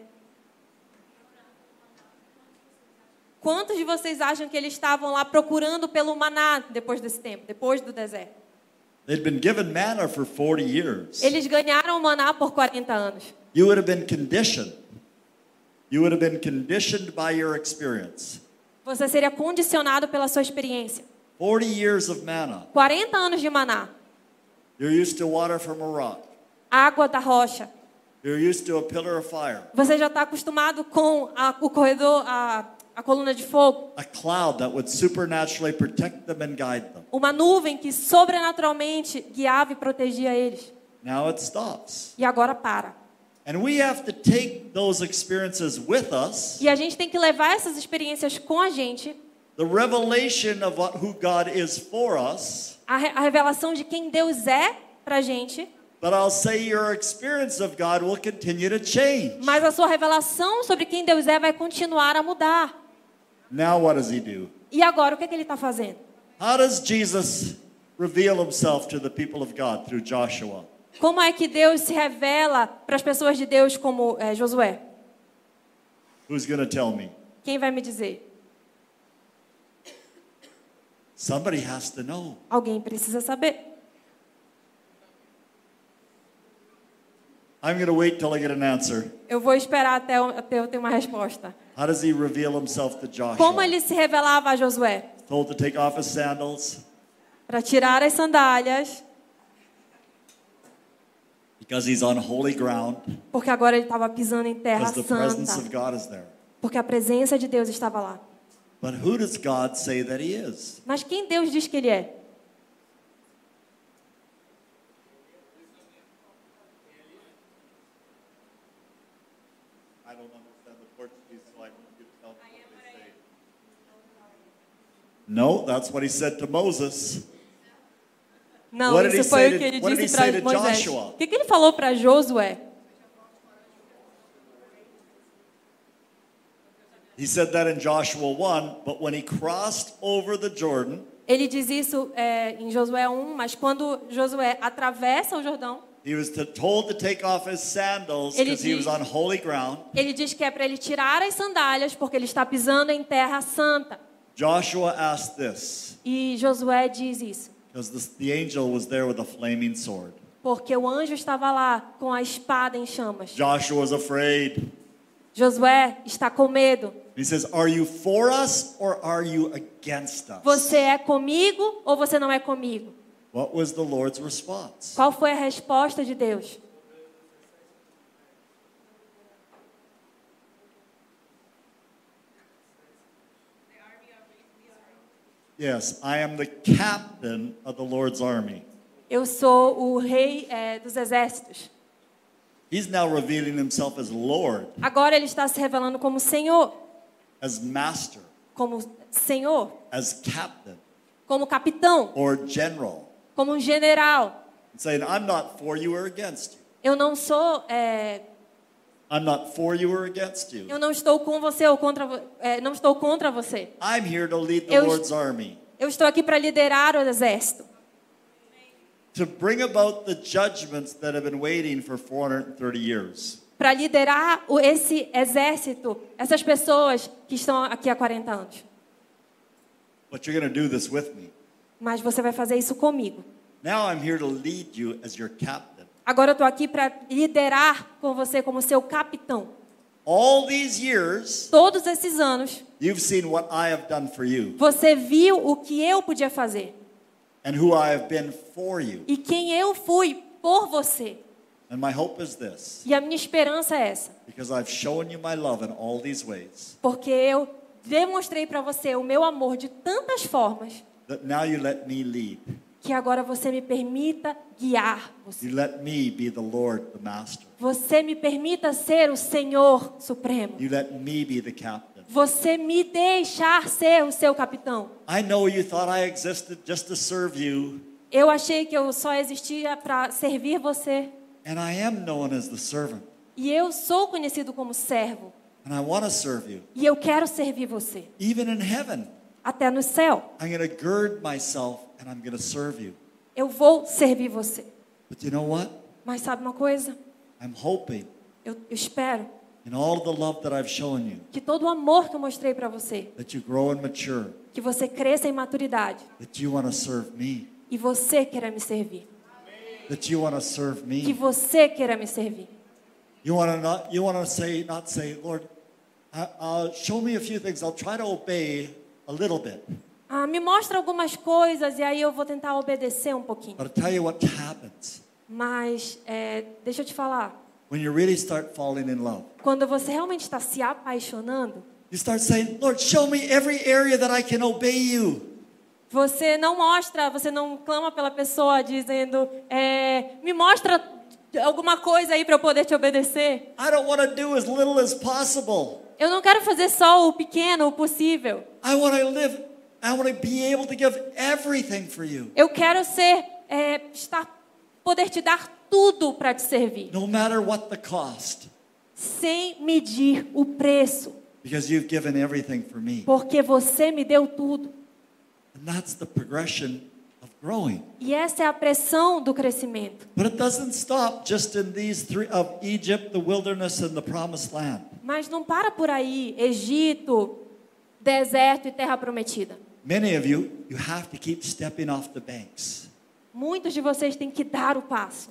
Quantos de vocês acham que eles estavam lá procurando pelo maná depois desse tempo, depois do deserto? They'd been given manna for 40 years. Eles ganharam maná por 40 anos. You would have been conditioned. You would have been conditioned by your experience. Você seria condicionado pela sua experiência. 40 years of manna. 40 anos de maná, You're used to water from a rock. água da rocha. You're used to a pillar of fire, Você já está acostumado com a- o corredor, a, a coluna de fogo, a cloud that would supernaturally protect them and guide them. uma nuvem que sobrenaturalmente guiava e protegia eles. Now it stops. E agora para. And we have to take those experiences with us, E a gente tem que levar essas experiências com a gente, the revelation of who God is for us. a, re- a revelação de quem Deus é pra gente, But I'll say your experience of God will continue to change. mas a sua revelação sobre quem Deus é vai continuar a mudar. Now, what does he do? E agora, o que, é que ele está fazendo? How does Jesus reveal himself to the people of God through Joshua? Como é que Deus se revela para as pessoas de Deus como eh, Josué? Who's to tell me? Quem vai me dizer? Somebody has to know. Alguém precisa saber. I'm to wait till I get an answer. Eu vou esperar até eu, até eu ter uma resposta. How does he reveal himself to Joshua? Como ele se revelava a Josué? Told to take off his sandals Para tirar as sandálias, because he's on holy ground, porque agora ele estava pisando em terra because the presence of santa. God is there. Porque a presença de Deus estava lá. But who does God say that he is? Mas quem Deus diz que ele é? I don't understand the Portuguese, so I want you to tell me what they say. No, that's what he said to Moses. Não, What isso foi o to- que ele did disse para to Moisés. O que, que ele falou para Josué? He said that in Joshua 1, but when he crossed over the Jordan, Ele diz isso é, em Josué 1, mas quando Josué atravessa o Jordão, he was to, told to take off his sandals Ele because he was on holy ground. ele diz que é para ele tirar as sandálias, porque ele está pisando em terra santa. Joshua asked this E Josué diz isso, because the, the angel was there with a flaming sword. porque o anjo estava lá com a espada em chamas. Joshua was afraid. Josué está com medo. He says, Are you for us or are you against us? Você é comigo ou você não é comigo? What was the Lord's response? Qual foi a resposta de Deus? Yes, I am the captain of the Lord's army. Eu sou o rei é, dos exércitos. He's now revealing himself as Lord, Agora ele está se revelando como Senhor, as master, como Senhor, as captain, como capitão, or general. como um general. Saying, I'm not for you or against you. Eu não sou, é, I'm not for you or against you. eu não estou com você ou contra, é, não estou contra você. I'm here to lead the Eu- Lord's army, Eu estou aqui para liderar o exército, to bring about the judgments that have been waiting for 430 years. para liderar o- esse exército, essas pessoas que estão aqui há 40 anos. But you're going to do this with me. Mas você vai fazer isso comigo. Now I'm here to lead you as your captain. Agora eu estou aqui para liderar com você como seu capitão. All these years, Todos esses anos, you've seen what I have done for you você viu o que eu podia fazer and who I have been for you. e quem eu fui por você. And my hope is this E a minha esperança é essa, because I've shown you my love in all these ways, porque eu demonstrei para você o meu amor de tantas formas that now you let me lead. Que agora você me permita guiar você. You let me be the Lord, the Master. Você me permita ser o Senhor Supremo. You let me be the captain. Você me deixar ser o seu capitão. I know you thought I existed just to serve you, Eu achei que eu só existia para servir você. and I am known as the servant, E eu sou conhecido como servo. and I want to serve you. E eu quero servir você. Até no céu. I'm going to gird myself and I'm going to serve you. Eu vou servir você. But you know what? Mas sabe uma coisa? I'm hoping Eu, eu espero in all the love that I've shown you, que todo o amor que eu mostrei para você, that you grow and mature, que você cresça em maturidade that you want to serve me, e você queira me servir. that you want to serve Que me. você queira me servir. You want to not you want to say not say, Lord, uh, uh, show me a few things. I'll try to obey a little bit. Ah, me mostra algumas coisas e aí eu vou tentar obedecer um pouquinho. But I'll tell you what happens Mas é, deixa eu te falar, when you really start falling in love. quando você realmente está se apaixonando, You start saying, Lord, show me every area that I can obey you. você não mostra, você não clama pela pessoa dizendo, é, me mostra alguma coisa aí para eu poder te obedecer. I don't want to do as little as possible. Eu não quero fazer só o pequeno, o possível. I want to live, I want to be able to give everything for you, Eu quero ser, é, estar, poder te dar tudo para te servir, no matter what the cost, sem medir o preço, because you've given everything for me. porque você me deu tudo. And that's the progression of growing. E essa é a pressão do crescimento. But it doesn't stop just in these three of Egypt, the wilderness, and the promised land. Mas não para por aí, Egito, deserto e terra prometida. Many of you, you have to keep stepping off the banks. Muitos de vocês têm que dar o passo.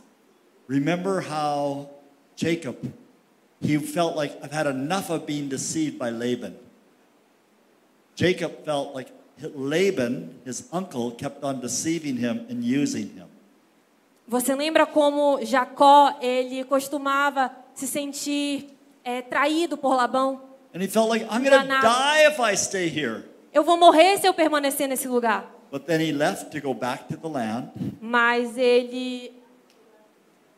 Remember how Jacob, he felt like, I've had enough of being deceived by Laban. Jacob felt like Laban, his uncle, kept on deceiving him and using him. Você lembra como Jacó ele costumava se sentir é, traído por Labão? And he felt like, I'm going to die if I stay here. Eu vou morrer se eu permanecer nesse lugar. But then he left to go back to the land. Mas ele,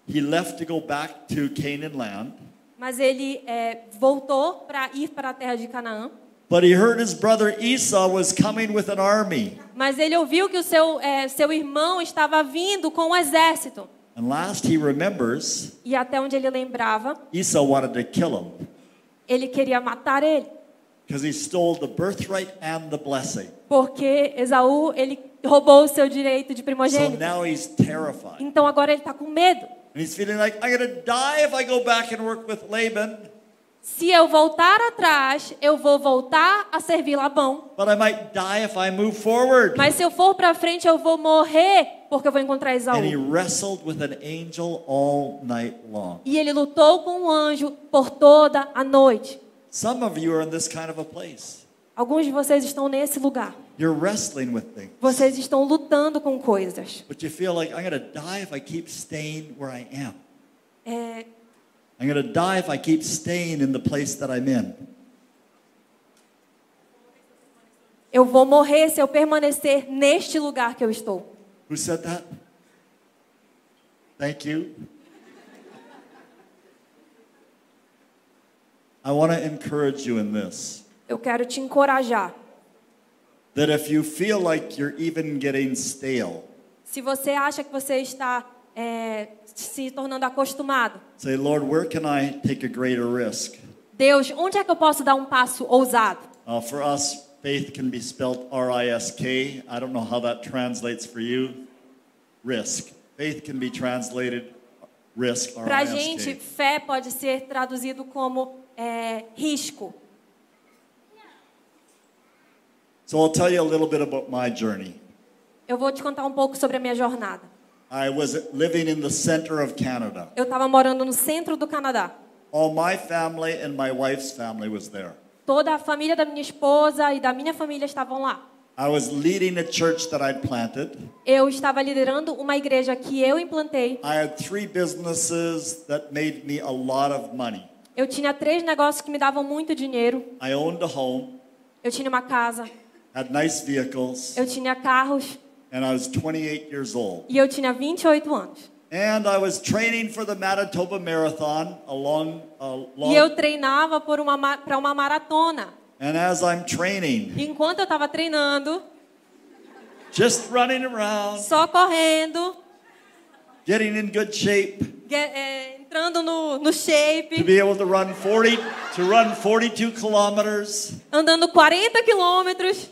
He left to go back to Canaan land. mas ele é, voltou para ir para a terra de Canaã. But he heard his brother Esau was coming with an army. Mas ele ouviu que o seu, é, seu irmão estava vindo com um exército. And last he remembers, E até onde ele lembrava, Esau wanted to kill him ele queria matar ele. Because he stole the birthright and the blessing. Porque Esaú, ele roubou o seu direito de So primogênito. now he's terrified. Então agora ele está com medo. And he's feeling like, I'm going to die if I go back and work with Laban, Se eu voltar atrás, eu vou voltar a servir Labão. but I might die if I move forward. Mas se eu for para frente, eu vou morrer porque eu vou encontrar Esaú. And he wrestled with an angel all night long. E ele lutou com um anjo por toda a noite. Some of you are in this kind of a place. Alguns de vocês estão nesse lugar. You're wrestling with things. Vocês estão lutando com coisas. But you feel like, I'm going to die if I keep staying where I am. É, I'm going to die if I keep staying in the place that I'm in. eu vou morrer se eu permanecer neste lugar que eu estou. Who said that? Thank you. I want to encourage you in this Eu quero te encorajar. that if you feel like you're even getting stale, Se você acha que você está é, se tornando acostumado, say, Lord, where can I take a greater risk? Deus, onde é que eu posso dar um passo ousado? Uh, for us, faith can be spelled R I don't know how that translates for you. Risk. Faith can be translated risk, Para gente, fé pode ser traduzido como é, risco. So I'll tell you a little bit about my journey. Eu vou te contar um pouco sobre a minha jornada. I was living in the center of Canada. Eu estava morando no centro do Canadá. All my family and my wife's family was there. Toda a família da minha esposa e da minha família estavam lá. I was leading a church that I'd planted. Eu estava liderando uma igreja que eu implantei. I had three businesses that made me a lot of money. Eu tinha três negócios que me davam muito dinheiro. I owned a home, Eu tinha uma casa, had nice vehicles, eu tinha carros and I was 28 years old. e eu tinha 28 anos. And I was training for the Manitoba Marathon along, E eu treinava para uma, ma- pra uma maratona. and as I'm training, enquanto eu estava treinando, just running around, só correndo, getting in good shape ge- é, entrando no, no to shape, be able to run 40 to run 42 kilometers. andando 40 quilômetros,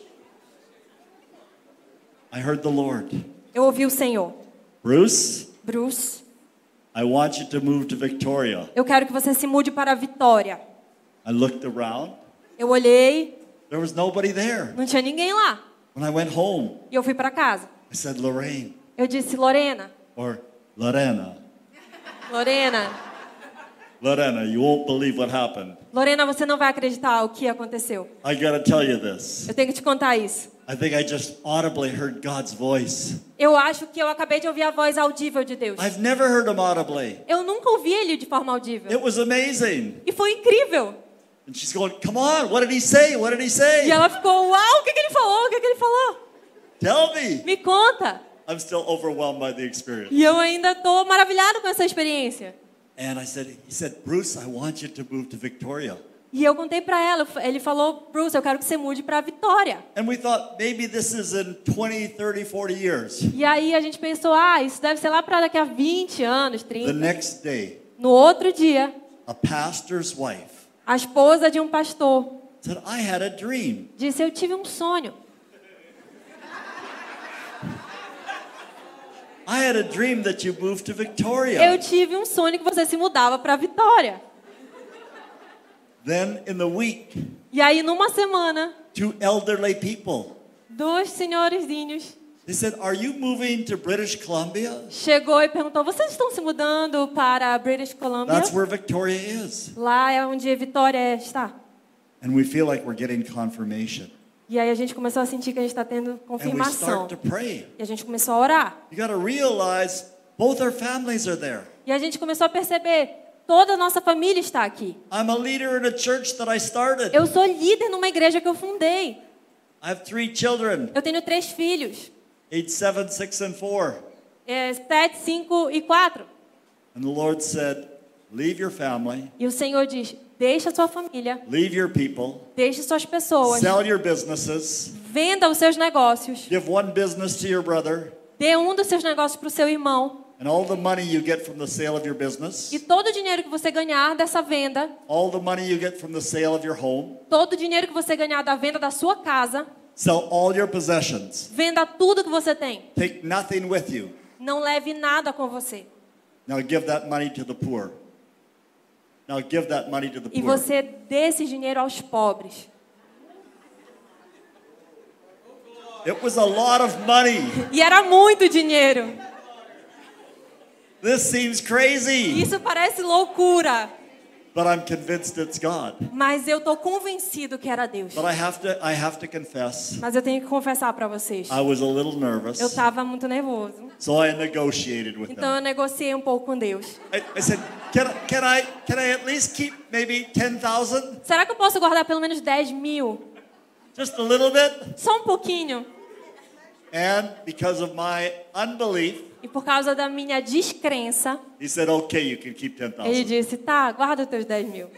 I heard the Lord. eu ouvi o Senhor. Bruce, Bruce, I want you to move to Victoria. eu quero que você se mude para Vitória. I looked around. Eu olhei, There was nobody there. não tinha ninguém lá. When I went home, E eu fui para casa. I said, Lorraine Eu disse, Lorena, or Lorena. Lorena, Lorena, you won't believe what happened. Lorena, você não vai acreditar o que aconteceu. I gotta tell you this. Eu tenho que te contar isso. I think I just audibly heard God's voice. Eu acho que eu acabei de ouvir a voz audível de Deus. I've never heard him audibly. Eu nunca ouvi ele de forma audível. It was amazing. E foi incrível. And she's going, Come on, what did he say? What did he say? E ela ficou, uau, o que, que ele falou? O que, que ele falou? Tell me. Me conta. I'm still overwhelmed by the experience. E eu ainda estou maravilhado com essa experiência. And I said, He said, Bruce, I want you to move to Victoria. E eu contei para ela, ele falou, Bruce, eu quero que você mude para Vitória. And we thought maybe this is in 20, 30, 40 years. E aí a gente pensou, ah, isso deve ser lá para daqui a 20 anos, The 30. next day, No outro dia, a pastor's wife a esposa de um pastor said, I had a dream. disse, eu tive um sonho. I had a dream that you moved to Eu Victoria. tive um sonho que você se mudava para Vitória. Then in the week, E aí numa semana, two elderly people, dois senhorzinhos they said, Are you moving to British Columbia? chegou e perguntou, vocês estão se mudando para British Columbia? That's where Victoria is. Lá é onde Vitória está. And we feel like we're getting confirmation. E aí a gente começou a sentir que a gente está tendo confirmação. E a gente começou a orar. You got to realize both our families are there. E a gente começou a perceber, toda a nossa família está aqui. I'm a leader in a church that I started. Eu sou líder numa igreja que eu fundei. I have three children, Eu tenho três filhos. age seven, six, and four. É, sete, cinco e quatro. And the Lord said, Leave your family, E o Senhor diz, deixa sua família, leave your people, deixe suas pessoas, sell your businesses, venda os seus negócios, give one business to your brother, dê um dos seus negócios para o seu irmão. and all the money you get from the sale of your business, E todo o dinheiro que você ganhar dessa venda, all the money you get from the sale of your home, todo o dinheiro que você ganhar da venda da sua casa, sell all your possessions. venda tudo que você tem. Take nothing with you. Não leve nada com você. Now give that money to the poor. Now give that money to the E poor. você dê esse dinheiro aos pobres. It was a lot of money. E era muito dinheiro. This seems crazy, Isso parece loucura, but I'm convinced it's God. mas eu tô convencido que era Deus. But I have to I have to confess, Mas eu tenho que confessar para vocês. I was a little nervous. Eu tava muito nervoso. So I negotiated with Então eu them. negociei um pouco com Deus. I, I said, can I, can I can I at least keep maybe 10,000? Será que eu posso guardar pelo menos 10 mil? Just a little bit? Só um pouquinho. And because of my unbelief, E por causa da minha descrença, he said, okay, you can keep ele 10,000. disse: tá, guarda os teus 10 mil.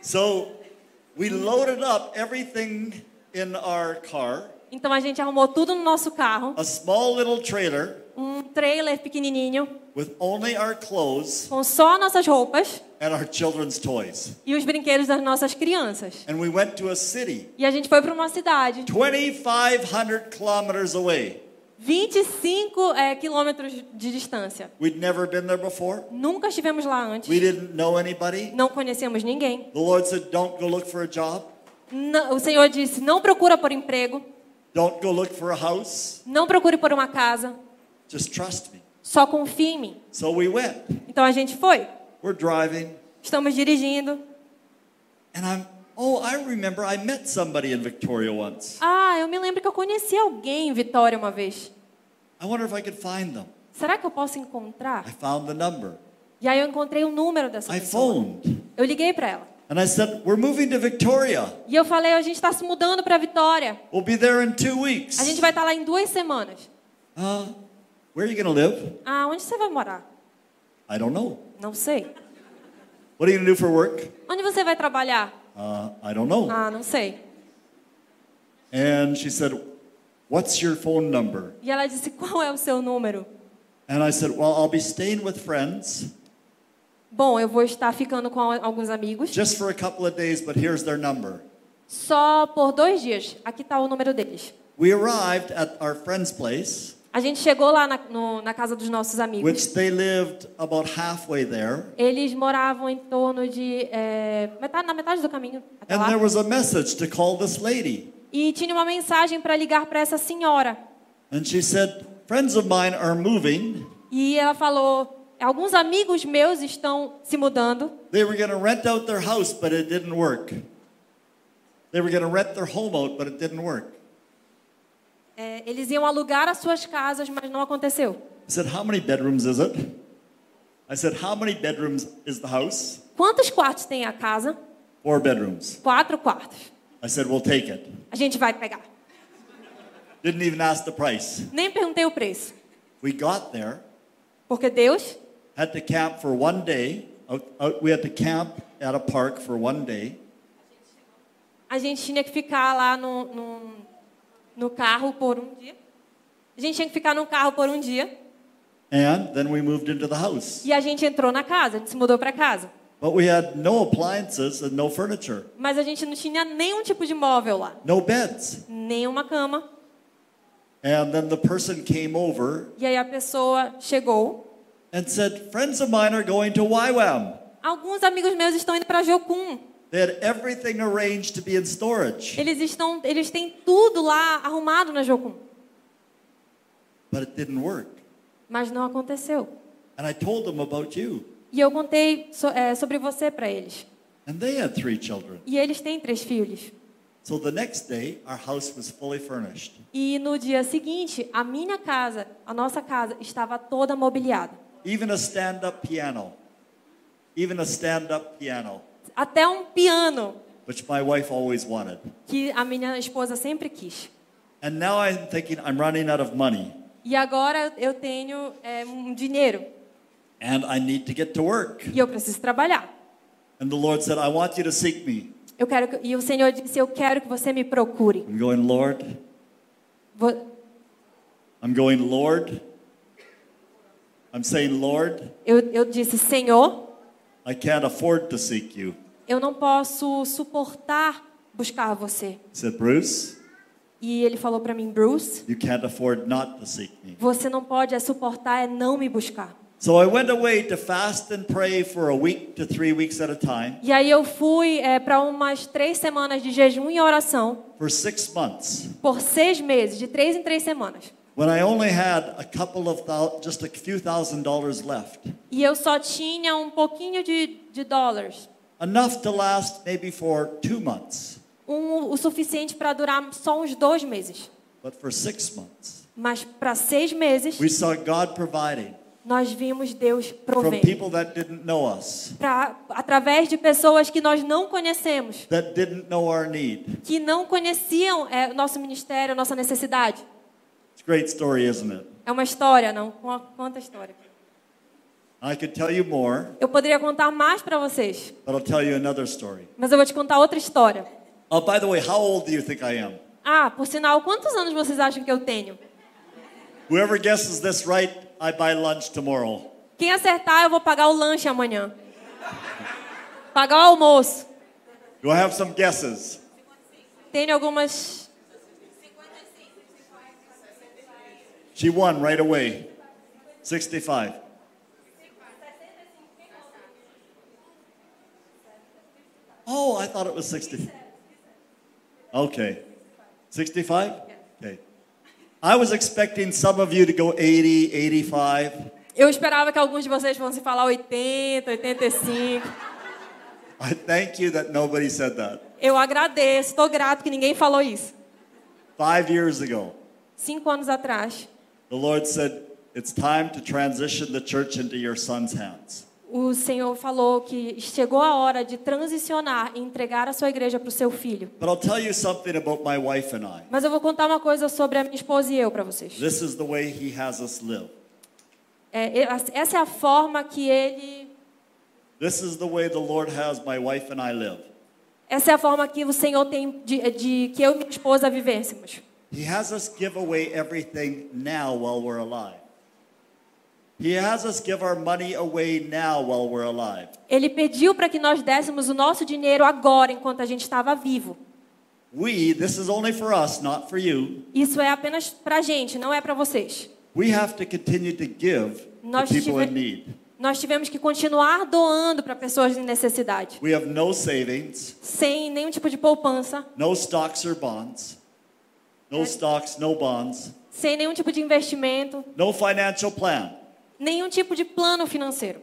So we loaded up everything in our car, Então a gente arrumou tudo no nosso carro, a small little trailer um trailer pequenininho, with only our clothes com só nossas roupas and our children's toys. e os brinquedos das nossas crianças. And we went to a city E a gente foi para uma cidade 2,500 kilometers away. 25 é, quilômetros de distância. We'd never been there before. Nunca estivemos lá antes. We didn't know anybody. Não conhecemos ninguém. The Lord said, Don't go look for a job. Não- o Senhor disse: não procura por emprego, Don't go look for a house. não procure por uma casa, Just trust me. só confie em mim. So we went. Então a gente foi. We're driving. Estamos dirigindo. And I'm, oh, I remember I met somebody in Victoria once. Ah, eu me lembro que eu conheci alguém em Vitória uma vez. I wonder if I could find them. Será que eu posso encontrar? I found the number. E aí eu encontrei o número dessa I pessoa. phoned. Eu liguei para ela. And I said, We're moving to Victoria. E eu falei, a gente está se mudando para Vitória. We'll be there in two weeks. A gente vai estar lá em duas semanas. Uh, where are you going to live? Ah, onde você vai morar? I don't know. Não sei. What are you going to do for work? Onde você vai trabalhar? Uh, I don't know. Ah, não sei. And she said, What's your phone number? E ela disse, qual é o seu número? And I said, Well, I'll be staying with friends Bom, eu vou estar ficando com al- alguns amigos. just for a couple of days, but here's their number. Só por dois dias. Aqui está o número deles. We arrived at our friend's place, A gente chegou lá na, no- na casa dos nossos amigos. which they lived about halfway there. Eles moravam em torno de é, metade, na metade do caminho até And lá. there was a message to call this lady. E tinha uma mensagem para ligar para essa senhora. And she said, Friends of mine are moving. E ela falou: alguns amigos meus estão se mudando. They were going to rent out their house, but it didn't work. They were going to rent their home out, but it didn't work. É, eles iam alugar as suas casas, mas não aconteceu. I said, How many bedrooms is it? I said, How many bedrooms is the house? Quantos quartos tem a casa? Four bedrooms. Quatro quartos. I said, We'll take it. A gente vai pegar. Didn't even ask the price. Nem perguntei o preço, We got there, porque Deus had to camp for one day. Out, out, we had to camp at a park for one day. a gente tinha que ficar lá no, no, no carro por um dia. A gente tinha que ficar no carro por um dia. And then we moved into the house. E a gente entrou na casa, a gente se mudou para casa. But we had no appliances and no furniture, Mas a gente não tinha nenhum tipo de móvel lá. no beds. Nenhuma cama. And then the person came over E aí a pessoa chegou. and said, Friends of mine are going to YWAM. Alguns amigos meus estão indo para Jocum. They had everything arranged to be in storage, Eles estão, eles têm tudo lá arrumado na Jocum. but it didn't work. Mas não aconteceu. And I told them about you. E eu contei so- é, sobre você para eles. And they had three children. E eles têm três filhos. So the next day, our house was fully furnished. E no dia seguinte, a minha casa, a nossa casa, estava toda mobiliada. Even a stand up piano. Even a stand up piano, Até um piano which my wife always wanted. que a minha esposa sempre quis. And now I'm thinking I'm running out of money E agora eu tenho é, um dinheiro and I need to get to work. e eu preciso trabalhar. And the Lord said, I want you to seek me. Eu quero que- e o Senhor disse: Eu quero que você me procure. I'm going, Lord. Vou- I'm going, Lord. I'm saying, Lord, Eu, eu disse: Senhor, I can't afford to seek you. Eu não posso suportar buscar você. Said, Bruce, E ele falou para mim: Bruce, you can't afford not to seek me. você não pode é suportar é não me buscar. So I went away to fast and pray for a week to three weeks at a time E aí eu fui para umas três semanas de jejum e oração for six months por seis meses, de três em três semanas. when I only had a couple of thou- just a few thousand dollars left. E eu só tinha um pouquinho de, de dólares, Enough to last maybe for two months, um, o suficiente para durar só uns dois meses. but for six months. Mas para seis meses We saw God providing nós vimos Deus from provendo. people that didn't know us, Pra, através de pessoas que nós não conhecemos, that didn't know our need. que não conheciam é, o nosso ministério, a nossa necessidade. It's a great story, isn't it? É uma história, não? Con- Conta a história. I could tell you more, Eu poderia contar mais para vocês, but I'll tell you another story. mas eu vou te contar outra história. Oh, by the way, how old do you think I am? Ah, por sinal, quantos anos vocês acham que eu tenho? Whoever guesses this right, I buy lunch tomorrow. Quem acertar, eu vou pagar o lanche amanhã. Pagar o almoço. Do I have some guesses? Tem algumas. She won right away. 65. Oh, I thought it was 60. Okay. 65? Okay. I was expecting some of you to go 80, 85. Eu esperava que alguns de vocês fossem falar 80, 85. I thank you that nobody said that. Eu agradeço, estou grato que ninguém falou isso. Five years ago, Cinco anos atrás, the Lord said, It's time to transition the church into your son's hands. O Senhor falou que chegou a hora de transicionar e entregar a sua igreja para o seu filho. But I'll tell you something about my wife and I. Mas eu vou contar uma coisa sobre a minha esposa e eu para vocês. This is the way He has us live. É, essa é a forma que ele. This is the way the Lord has my wife and I live. Essa é a forma que o Senhor tem de, de que eu e minha esposa vivêssemos. He has us give away everything now while we're alive. Ele pediu para que nós dessemos o nosso dinheiro agora, enquanto a gente estava vivo. We, this is only for us, not for you. Isso é apenas para a gente, não é para vocês. We have to continue to give to Nós people tive- in need. Nós tivemos que continuar doando para pessoas em necessidade, We have no savings, sem nenhum tipo de poupança, no stocks or bonds, no stocks, no bonds, sem nenhum tipo de investimento, no financial plan. Nenhum tipo de plano financeiro.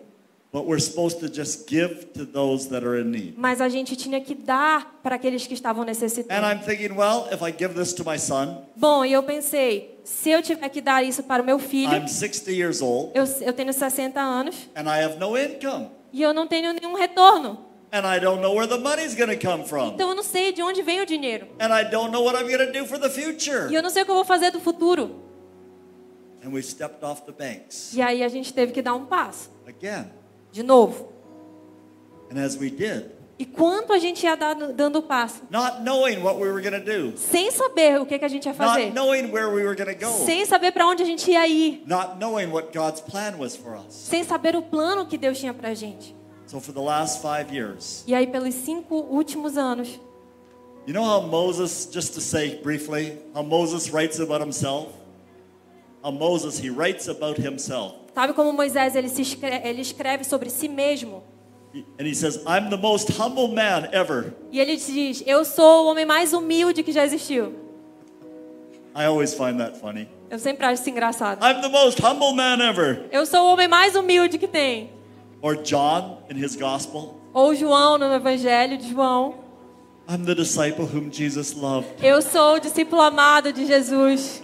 Mas a gente tinha que dar para aqueles que estavam And necessitando. I'm thinking, well, if I give this to my son, Bom, e eu pensei, se eu tiver que dar isso para o meu filho, I'm 60 years old eu, eu tenho 60 anos and I have no income. e eu não tenho nenhum retorno. And I don't know where the money's going to come from. Então eu não sei de onde vem o dinheiro. And I don't know what I'm going to do for the E future. eu não sei o que eu vou fazer do futuro. And we stepped off the banks E aí a gente teve que dar um passo, again. de novo. And as we did, E quanto a gente ia dar, dando o passo? not knowing what we were going to do, Sem saber o que, que a gente ia fazer. not knowing where we were going to go, Sem saber para onde a gente ia ir. not knowing what God's plan was for us. Sem saber o plano que Deus tinha para a gente. So for the last five years, E aí, pelos cinco últimos anos, you know how Moses, just to say briefly, how Moses writes about himself? Moses, he writes about himself. sabe como Moisés ele, se escreve, ele escreve sobre si mesmo? And he says, I'm the most humble man ever. E ele diz: Eu sou o homem mais humilde que já existiu. I always find that funny. Eu sempre acho isso engraçado. I'm the most humble man ever. Eu sou o homem mais humilde que tem. Or John in his gospel, Ou João no Evangelho de João. I'm the disciple whom Jesus loved. Eu sou o discípulo amado de Jesus.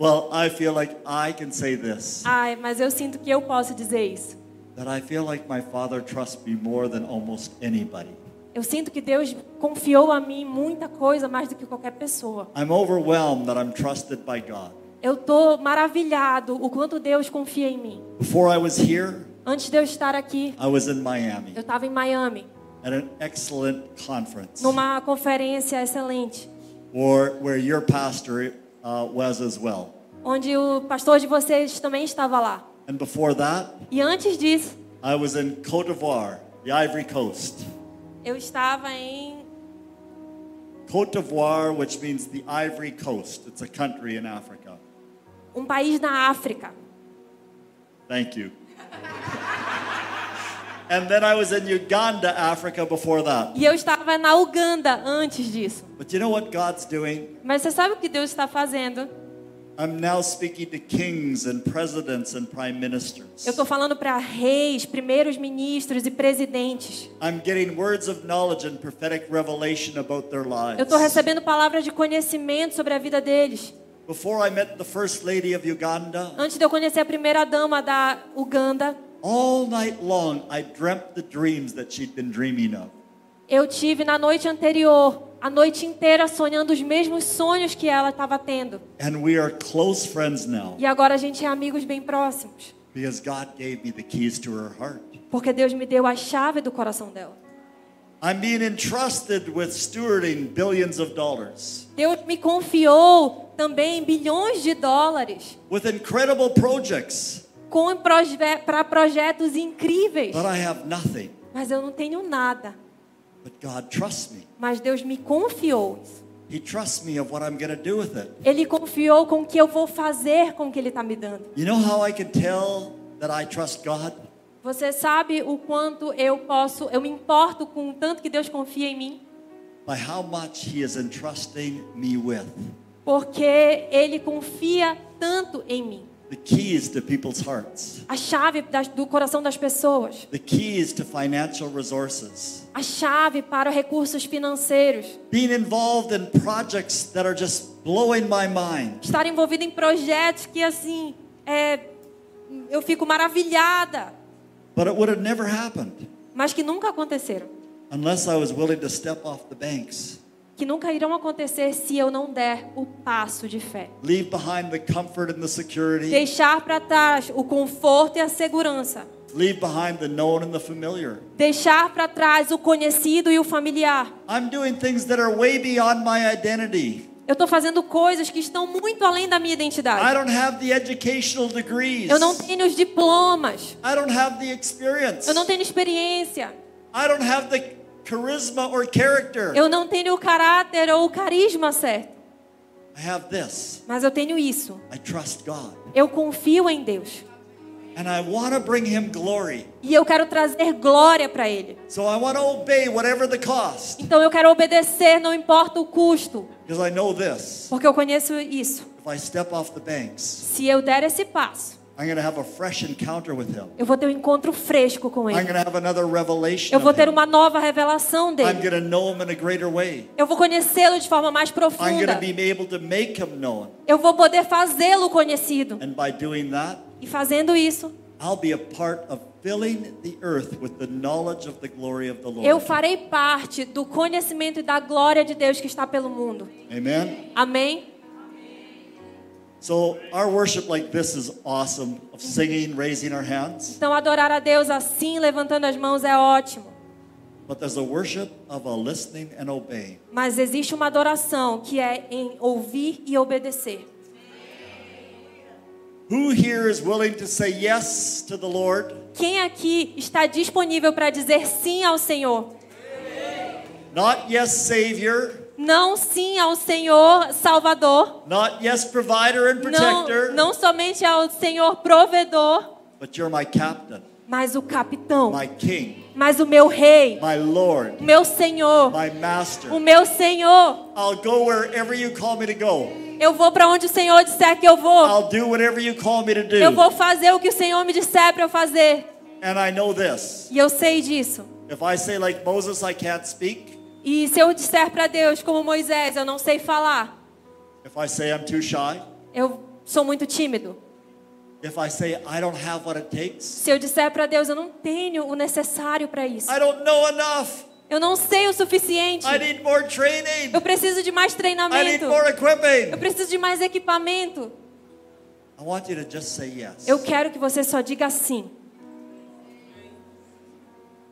Well, I feel like I can say this Ai, mas eu sinto que eu posso dizer isso. that I feel like my father trusts me more than almost anybody. Eu sinto que Deus confiou a mim muita coisa mais do que qualquer pessoa. I'm overwhelmed that I'm trusted by God. Eu tô maravilhado o quanto Deus confia em mim. Before I was here, Antes de eu estar aqui, I was in Miami eu estava em Miami, at an excellent conference numa conferência excelente, or where your pastor uh, was as well. onde o pastor de vocês também estava lá. And before that, E antes disso, I was in Cote d'Ivoire, the Ivory Coast. eu estava em Cote d'Ivoire, which means the Ivory Coast. It's a country in Africa. um país na África. Thank you. (laughs) and then I was in Uganda, Africa before that. E eu estava na Uganda antes disso. But you know what God's doing? Mas você sabe o que Deus está fazendo? I'm now speaking to kings and presidents and prime ministers. Eu estou falando para reis, primeiros ministros e presidentes. I'm getting words of knowledge and prophetic revelation about their lives. Eu estou recebendo palavras de conhecimento sobre a vida deles. Before I met the first lady of Uganda, Antes de eu conhecer a primeira dama da Uganda, all night long I dreamt the dreams that she'd been dreaming of. eu tive na noite anterior, a noite inteira sonhando os mesmos sonhos que ela estava tendo. And we are close friends now E agora a gente é amigos bem próximos, because God gave me the keys to her heart. porque Deus me deu a chave do coração dela. I'm being entrusted with stewarding billions of dollars, Deus me confiou também bilhões de dólares with incredible projects, para projetos incríveis, but I have nothing. mas eu não tenho nada. But God trusts me. Mas Deus me confiou. He trusts me of what I'm going to do with it. Ele confiou com o que eu vou fazer com o que Ele está me dando. You know how I can tell that I trust God? Você sabe o quanto eu posso, eu me importo com o tanto que Deus confia em mim? By how much He is entrusting me with. Porque Ele confia tanto em mim. The keys to people's hearts, A chave das- do coração das pessoas. the keys to financial resources, A chave para recursos financeiros. being involved in projects that are just blowing my mind. Estar envolvido em projetos que, assim, é, eu fico maravilhada. But it would have never happened Mas que nunca aconteceram. unless I was willing to step off the banks, Que nunca irão acontecer se eu não der o passo de fé. leave behind the comfort and the security, Deixar para trás o conforto e a segurança. leave behind the known and the familiar. Deixar para trás o conhecido e o familiar. I'm doing things that are way beyond my identity. Eu estou fazendo coisas que estão muito além da minha I identidade. don't have the educational degrees. Eu não tenho os diplomas. I don't have the experience. Eu não tenho experiência. I don't have the charisma or character. Eu não tenho o caráter ou o carisma certo. I have this. mas eu tenho isso. I trust God. Eu confio em Deus. And I want to bring him glory. E eu quero trazer glória para Ele. So I want to obey whatever the cost. Então eu quero obedecer, não importa o custo, Because I know this. porque eu conheço isso. If I step off the banks, Se eu der esse passo, I'm going to have a fresh encounter with him. eu vou ter um encontro fresco com I'm Ele. going to have another revelation Eu vou ter uma nova revelação I'm dele. going to know him in a greater way. Eu vou conhecê-lo de forma mais I'm going profunda. to be able to make him known. Eu vou poder fazê-lo conhecido. And by doing that, E fazendo isso, I'll be a part of filling the earth with the knowledge of the glory of the Lord. eu farei parte do conhecimento e da glória de Deus que está pelo mundo. Amen. Amém? So our worship like this is awesome of singing, raising our hands. Então adorar a Deus assim, levantando as mãos, é ótimo. But there's a worship of a listening and obeying. Mas existe uma adoração que é em ouvir e obedecer. Who here is willing to say yes to the Lord? Quem aqui está disponível para dizer sim ao Senhor? Not yes, Savior. Não sim ao Senhor Salvador. Not yes, provider and Não, protector. não somente ao Senhor provedor, But you're my captain, mas o capitão, my king, mas o meu rei, my Lord, o meu Senhor, my o master. meu Senhor. I'll go wherever you call me to go. Eu vou para onde o Senhor disser que eu vou. I'll do whatever you call me to Eu do. vou fazer o que o Senhor me disser para eu fazer. And I know this. E eu sei disso. If I say like Moses, I can't speak. E se eu disser para Deus, como Moisés, eu não sei falar, If I say I'm too shy. eu sou muito tímido. If I say I don't have what it takes. Se eu disser para Deus, eu não tenho o necessário para isso. I don't know enough. Eu não sei o suficiente. I need more training. Eu preciso de mais I need treinamento. more Eu equipping. preciso de mais equipamento. I want you to just say yes. Eu quero que você só diga sim.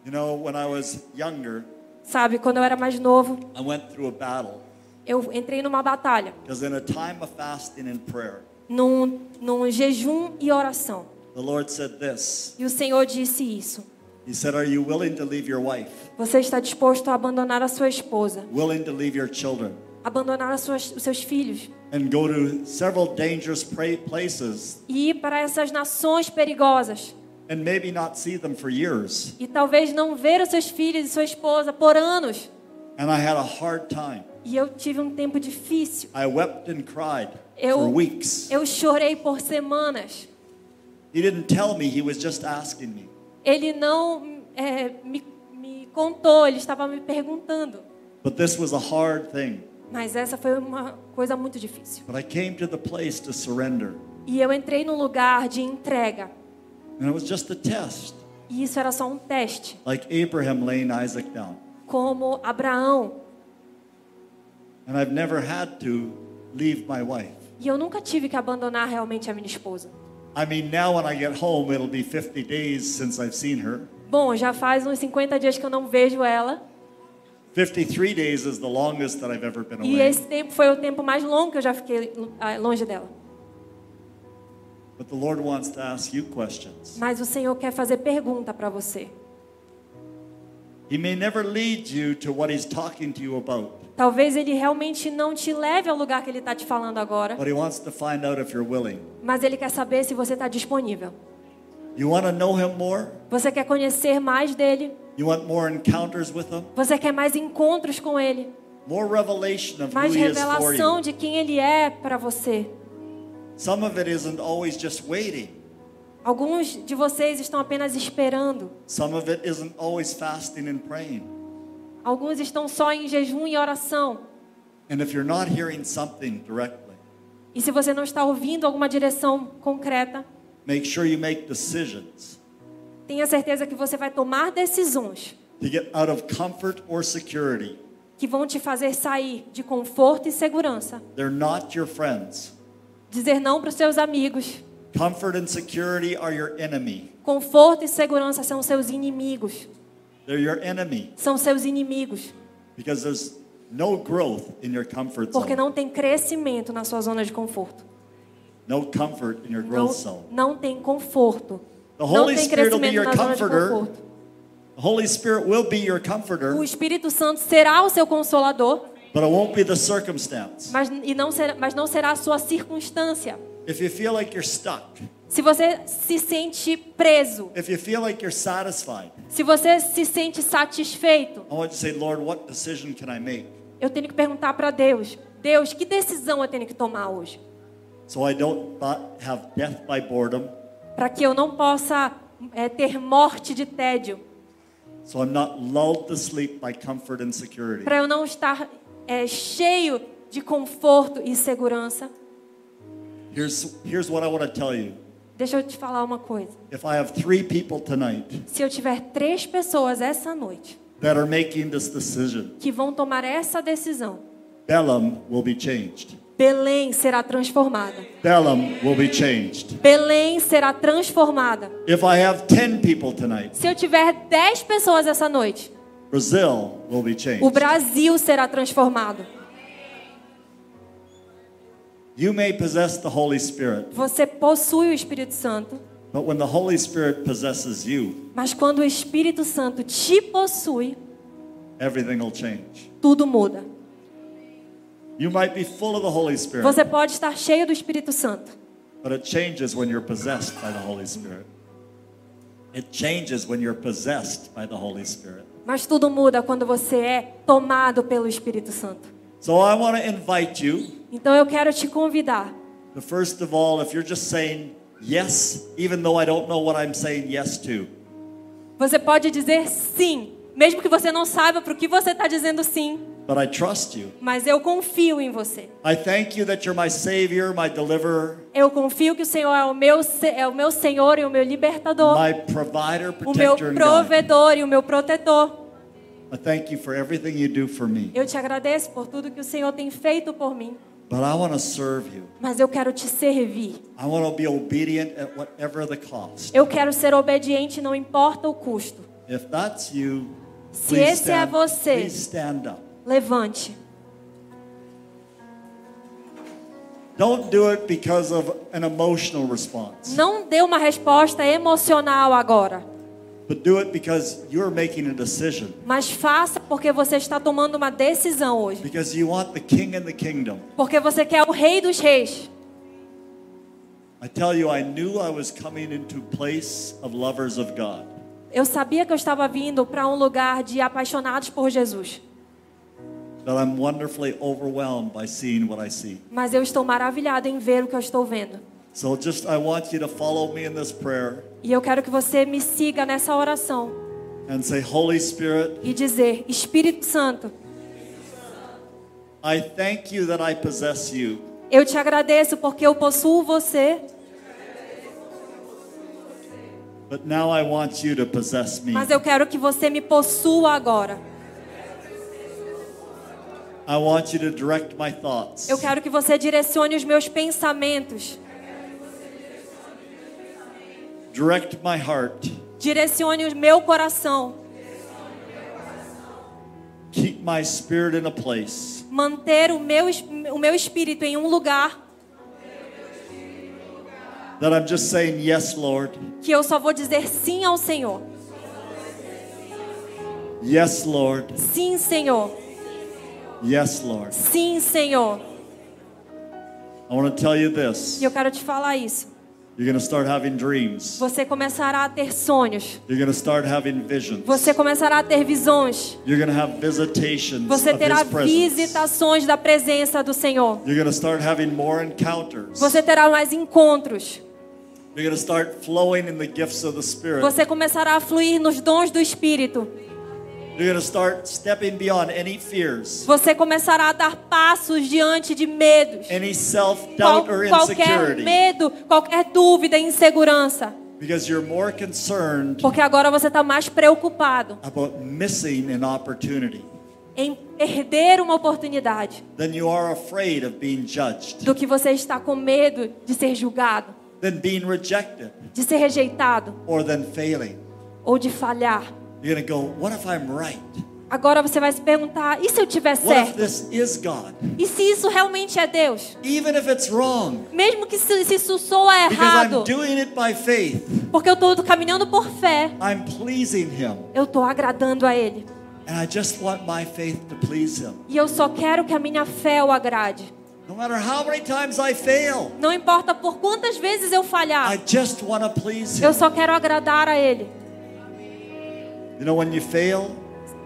You know, when I was younger, Sabe, quando eu era mais novo, I went through a battle eu entrei numa batalha, because in a time of fasting and prayer, num, num jejum e oração. the Lord said this. E o Senhor disse isso. He said, Are you willing to leave your wife? Você está disposto a abandonar a sua esposa, Willing to leave your children? abandonar as suas, os seus filhos And go to several dangerous places e ir para essas nações perigosas and maybe not see them for years? e talvez não ver os seus filhos e sua esposa por anos? And I had a hard time. E eu tive um tempo difícil. I wept and cried Eu- for weeks. Eu chorei por semanas. He didn't tell me, he was just asking me. Ele não é, me, me contou, ele estava me perguntando. But this was a hard thing. Mas essa foi uma coisa muito difícil. But I came to the place to surrender. E eu entrei num lugar de entrega. E isso era só um teste. like Abraham laying Isaac down. Como Abraão. And I've never had to leave my wife. E eu nunca tive que abandonar realmente a minha esposa. I mean, now when I get home, it'll be 50 days since I've seen her. Bom, já faz uns 50 dias que eu não vejo ela. 53 days is the longest that I've ever been E away. esse tempo foi o tempo mais longo que eu já fiquei ah, longe dela. But the Lord wants to ask you questions. Mas o Senhor quer fazer pergunta para você. He may never lead you to what He's talking to you about, Talvez ele realmente não te leve ao lugar que ele está te falando agora. but He wants to find out if you're willing. Mas ele quer saber se você está disponível. You want to know Him more? Você quer conhecer mais dele? You want more encounters with Him? Você quer mais encontros com ele? More revelation of who Mais He is for revelação you? de quem ele é para você? Some of it isn't always just waiting. Alguns de vocês estão apenas esperando. Some of it isn't always fasting and praying. Alguns estão só em jejum e oração. And if you're not hearing something directly, E se você não está ouvindo alguma direção concreta, make sure you make decisions tenha certeza que você vai tomar decisões to get out of comfort or security. que vão te fazer sair de conforto e segurança. They're not your friends. Dizer não para os seus amigos. Comfort and security are your enemy. Conforto e segurança são seus inimigos. They're your enemy São seus inimigos. because there's no growth in your comfort Porque zone. não tem crescimento na sua zona de conforto. No comfort in your Não, growth zone. não tem conforto. The Não Holy tem Spirit will be crescimento your na zona de comforter. conforto. The Holy Spirit will be your comforter, O Espírito Santo será o seu consolador, but it won't be the circumstance. mas, e não será, mas não será a sua circunstância. If you feel like you're stuck, Se você se sente preso, if you feel like you're satisfied, se você se sente satisfeito, I want you to say, Lord, what decision can I make eu tenho que perguntar para Deus: Deus, que decisão eu tenho que tomar hoje? so I don't have death by boredom, Para que eu não possa é, ter morte de tédio, so I'm not lulled to sleep by comfort and security? para eu não estar é, cheio de conforto e segurança. Here's, here's what I want to tell you. Deixa eu te falar uma coisa. If I have three people tonight Se eu tiver três pessoas essa noite that are making this decision, que vão tomar essa decisão, Bellum will be changed. Belém será transformada. Bellum will be changed. Belém será transformada. If I have 10 people tonight, Se eu tiver dez pessoas essa noite, Brazil will be o changed. Brasil será transformado. You may possess the Holy Spirit, Você possui o Espírito Santo, but when the Holy Spirit possesses you, mas quando o Espírito Santo te possui, everything will change. tudo muda. You might be full of the Holy Spirit, Você pode estar cheio do Espírito Santo, but it changes when you're possessed by the Holy Spirit. It changes when you're possessed by the Holy Spirit. Mas tudo muda quando você é tomado pelo Espírito Santo. So I want to invite you. Então eu quero te convidar. To first of all, if you're just saying yes, even though I don't know what I'm saying yes to, Você pode dizer sim, mesmo que você não saiba para o que você está dizendo sim, but I trust you. mas eu confio em você. I thank you that you're my Savior, my deliverer, Eu confio que o Senhor é o meu, é o meu Senhor e o meu libertador, my provider, o meu protector, and guide. provedor e o meu protetor. I thank you for everything you do for me. Eu te agradeço por tudo que o Senhor tem feito por mim, But I want to serve you. mas eu quero te servir. I want to be obedient at whatever the cost. Eu quero ser obediente, não importa o custo. If that's you, Se esse é stand, você, please stand up. Levante. Don't do it because of an emotional response, Não dê uma resposta emocional agora, but do it because you're making a decision. mas faça porque você está tomando uma decisão hoje. Because you want the king and the kingdom. Porque você quer o Rei dos Reis. I tell you, I knew I was coming into place of lovers of God. Eu sabia que eu estava vindo para um lugar de apaixonados por Jesus. Mas eu estou maravilhado em ver o que eu estou vendo. So just I want you to follow me in this prayer E eu quero que você me siga nessa oração and say, Holy Spirit, e dizer: Espírito Santo, I thank you that I possess you. eu te agradeço porque eu possuo você, But now I want you to possess me. mas eu quero que você me possua agora. Eu quero que você direcione os meus pensamentos, Direct my heart. direcione o meu coração, Keep my spirit in a place manter o meu, o meu espírito em um lugar that I'm just saying, Yes, Lord. que eu só vou dizer sim ao Senhor. Yes, Lord. Sim, Senhor. Yes, Lord. Sim, Senhor. I want to tell you this. E eu quero te falar isso. You're going to start having dreams. Você começará a ter sonhos. You're going to start having visions. Você começará a ter visões. You're going to have visitations Você of terá His presence. visitações da presença do Senhor. You're going to start having more encounters. Você terá mais encontros. You're going to start flowing in the gifts of the Spirit. Você começará a fluir nos dons do Espírito. Você começará a dar passos diante de medos. any Qual- self-doubt or qualquer insecurity. medo, qualquer dúvida, insegurança. Because you're more concerned Porque agora você está mais preocupado about missing an opportunity em perder uma oportunidade than you are afraid of being judged, do que você está com medo de ser julgado, than being rejected, de ser rejeitado or than failing. ou de falhar. You're go, What if I'm right? Agora você vai se perguntar: e se eu tiver What if certo? this is God? E se isso realmente é Deus? Even if it's wrong, Mesmo que se, se isso soa because errado, I'm doing it by faith, porque eu estou caminhando por fé, I'm pleasing Him, eu estou agradando a Ele. And I just want my faith to please Him. E eu só quero que a minha fé o agrade. No matter how many times I fail, Não importa por quantas vezes eu falhar, I just want to please eu Him. só quero agradar a Ele. You know, when you fail,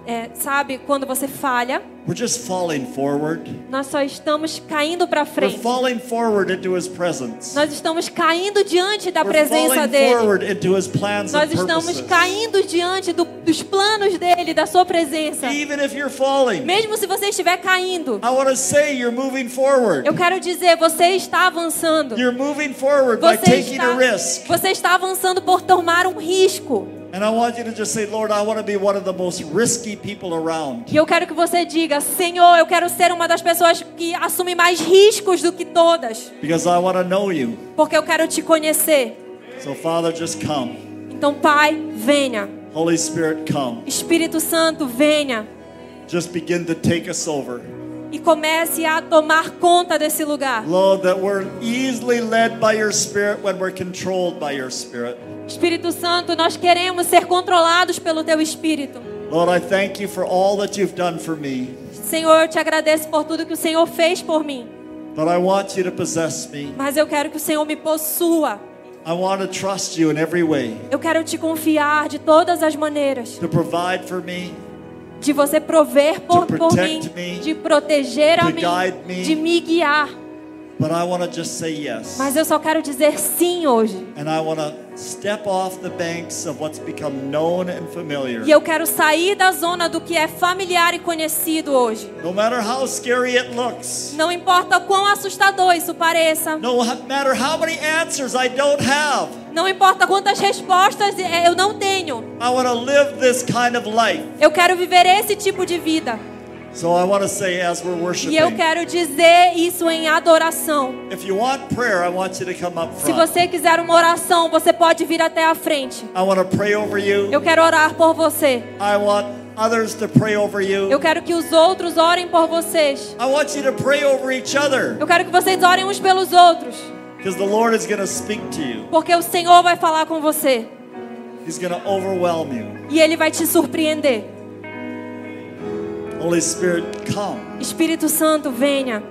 É, sabe, quando você falha, we're just falling forward. nós só estamos caindo para We're frente. falling forward into His presence. Nós estamos caindo diante da We're presença falling dele. forward into His plans and Nós estamos purposes. caindo diante do- dos planos dele, da sua presença. Even if you're falling, Mesmo se você estiver caindo, I want to say you're moving forward. eu quero dizer, você está avançando. You're moving forward by Você taking está, a risk. você está avançando por tomar um risco. And I want you to just say, Lord, I want to be one of the most risky people around. E eu quero que você diga, Senhor, eu quero ser uma das pessoas que assume mais riscos do que todas, Because I want to know you. porque eu quero te conhecer. So, Father, just come. Então, Pai, venha. Holy Spirit, come. Espírito Santo, venha Just begin to take us over. e comece a tomar conta desse lugar. Lord, Espírito Santo, nós queremos ser controlados pelo teu Espírito. Lord, I thank you for all that you've done for me. Senhor, eu te agradeço por tudo que o Senhor fez por mim, But I want you to possess me. mas eu quero que o Senhor me possua. I want to trust you in every way. Eu quero te confiar de todas as maneiras, To provide for me, de você prover por, por mim, me, de proteger a mim, guide me. de me guiar. but I want to just say yes. Mas eu só quero dizer sim hoje. And I want to step off the banks of what's become known and familiar. E eu quero sair da zona do que é familiar e conhecido hoje. No matter how scary it looks, Não importa quão assustador isso pareça. no matter how many answers I don't have, Não importa quantas respostas eh, eu não tenho. I want to live this kind of life. Eu quero viver esse tipo de vida. So I want to say as we're E eu worshiping, quero dizer isso em adoração. if you want prayer, I want you to come up Se front. você quiser uma oração, você pode vir até a frente. I want to pray over you. Eu quero orar por você. I want others to pray over Eu you. quero que os outros orem por vocês. I want you to pray over each other Eu quero que vocês orem uns pelos outros. because the Lord is going to speak to you. Porque o Senhor vai falar com você. He's going to overwhelm you. E Ele vai te surpreender. Holy Spirit, come. Espírito Santo, venha.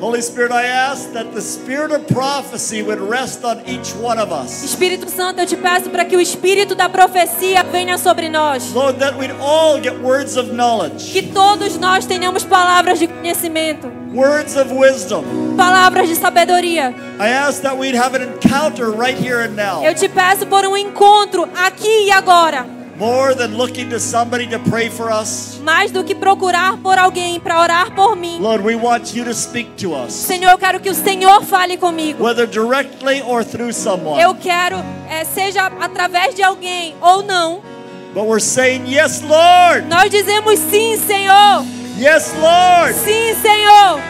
Holy Spirit, I ask that the spirit of prophecy would rest on each one of us. Espírito Santo, eu te peço para que o espírito da profecia venha sobre nós. Lord, that we'd all get words of knowledge, Que todos nós tenhamos palavras de conhecimento, words of wisdom. palavras de sabedoria. I ask that we'd have an encounter right here and now. Eu te peço por um encontro aqui e agora. More than looking to somebody to pray for us. Mais do que procurar por alguém para orar por mim. Lord, we want you to speak to us, Senhor, eu quero que o Senhor fale comigo. whether directly or through someone. Eu quero, eh, seja através de alguém ou não. But we're saying, Yes, Lord. Nós dizemos sim, Senhor. Yes, Lord. Sim, Senhor.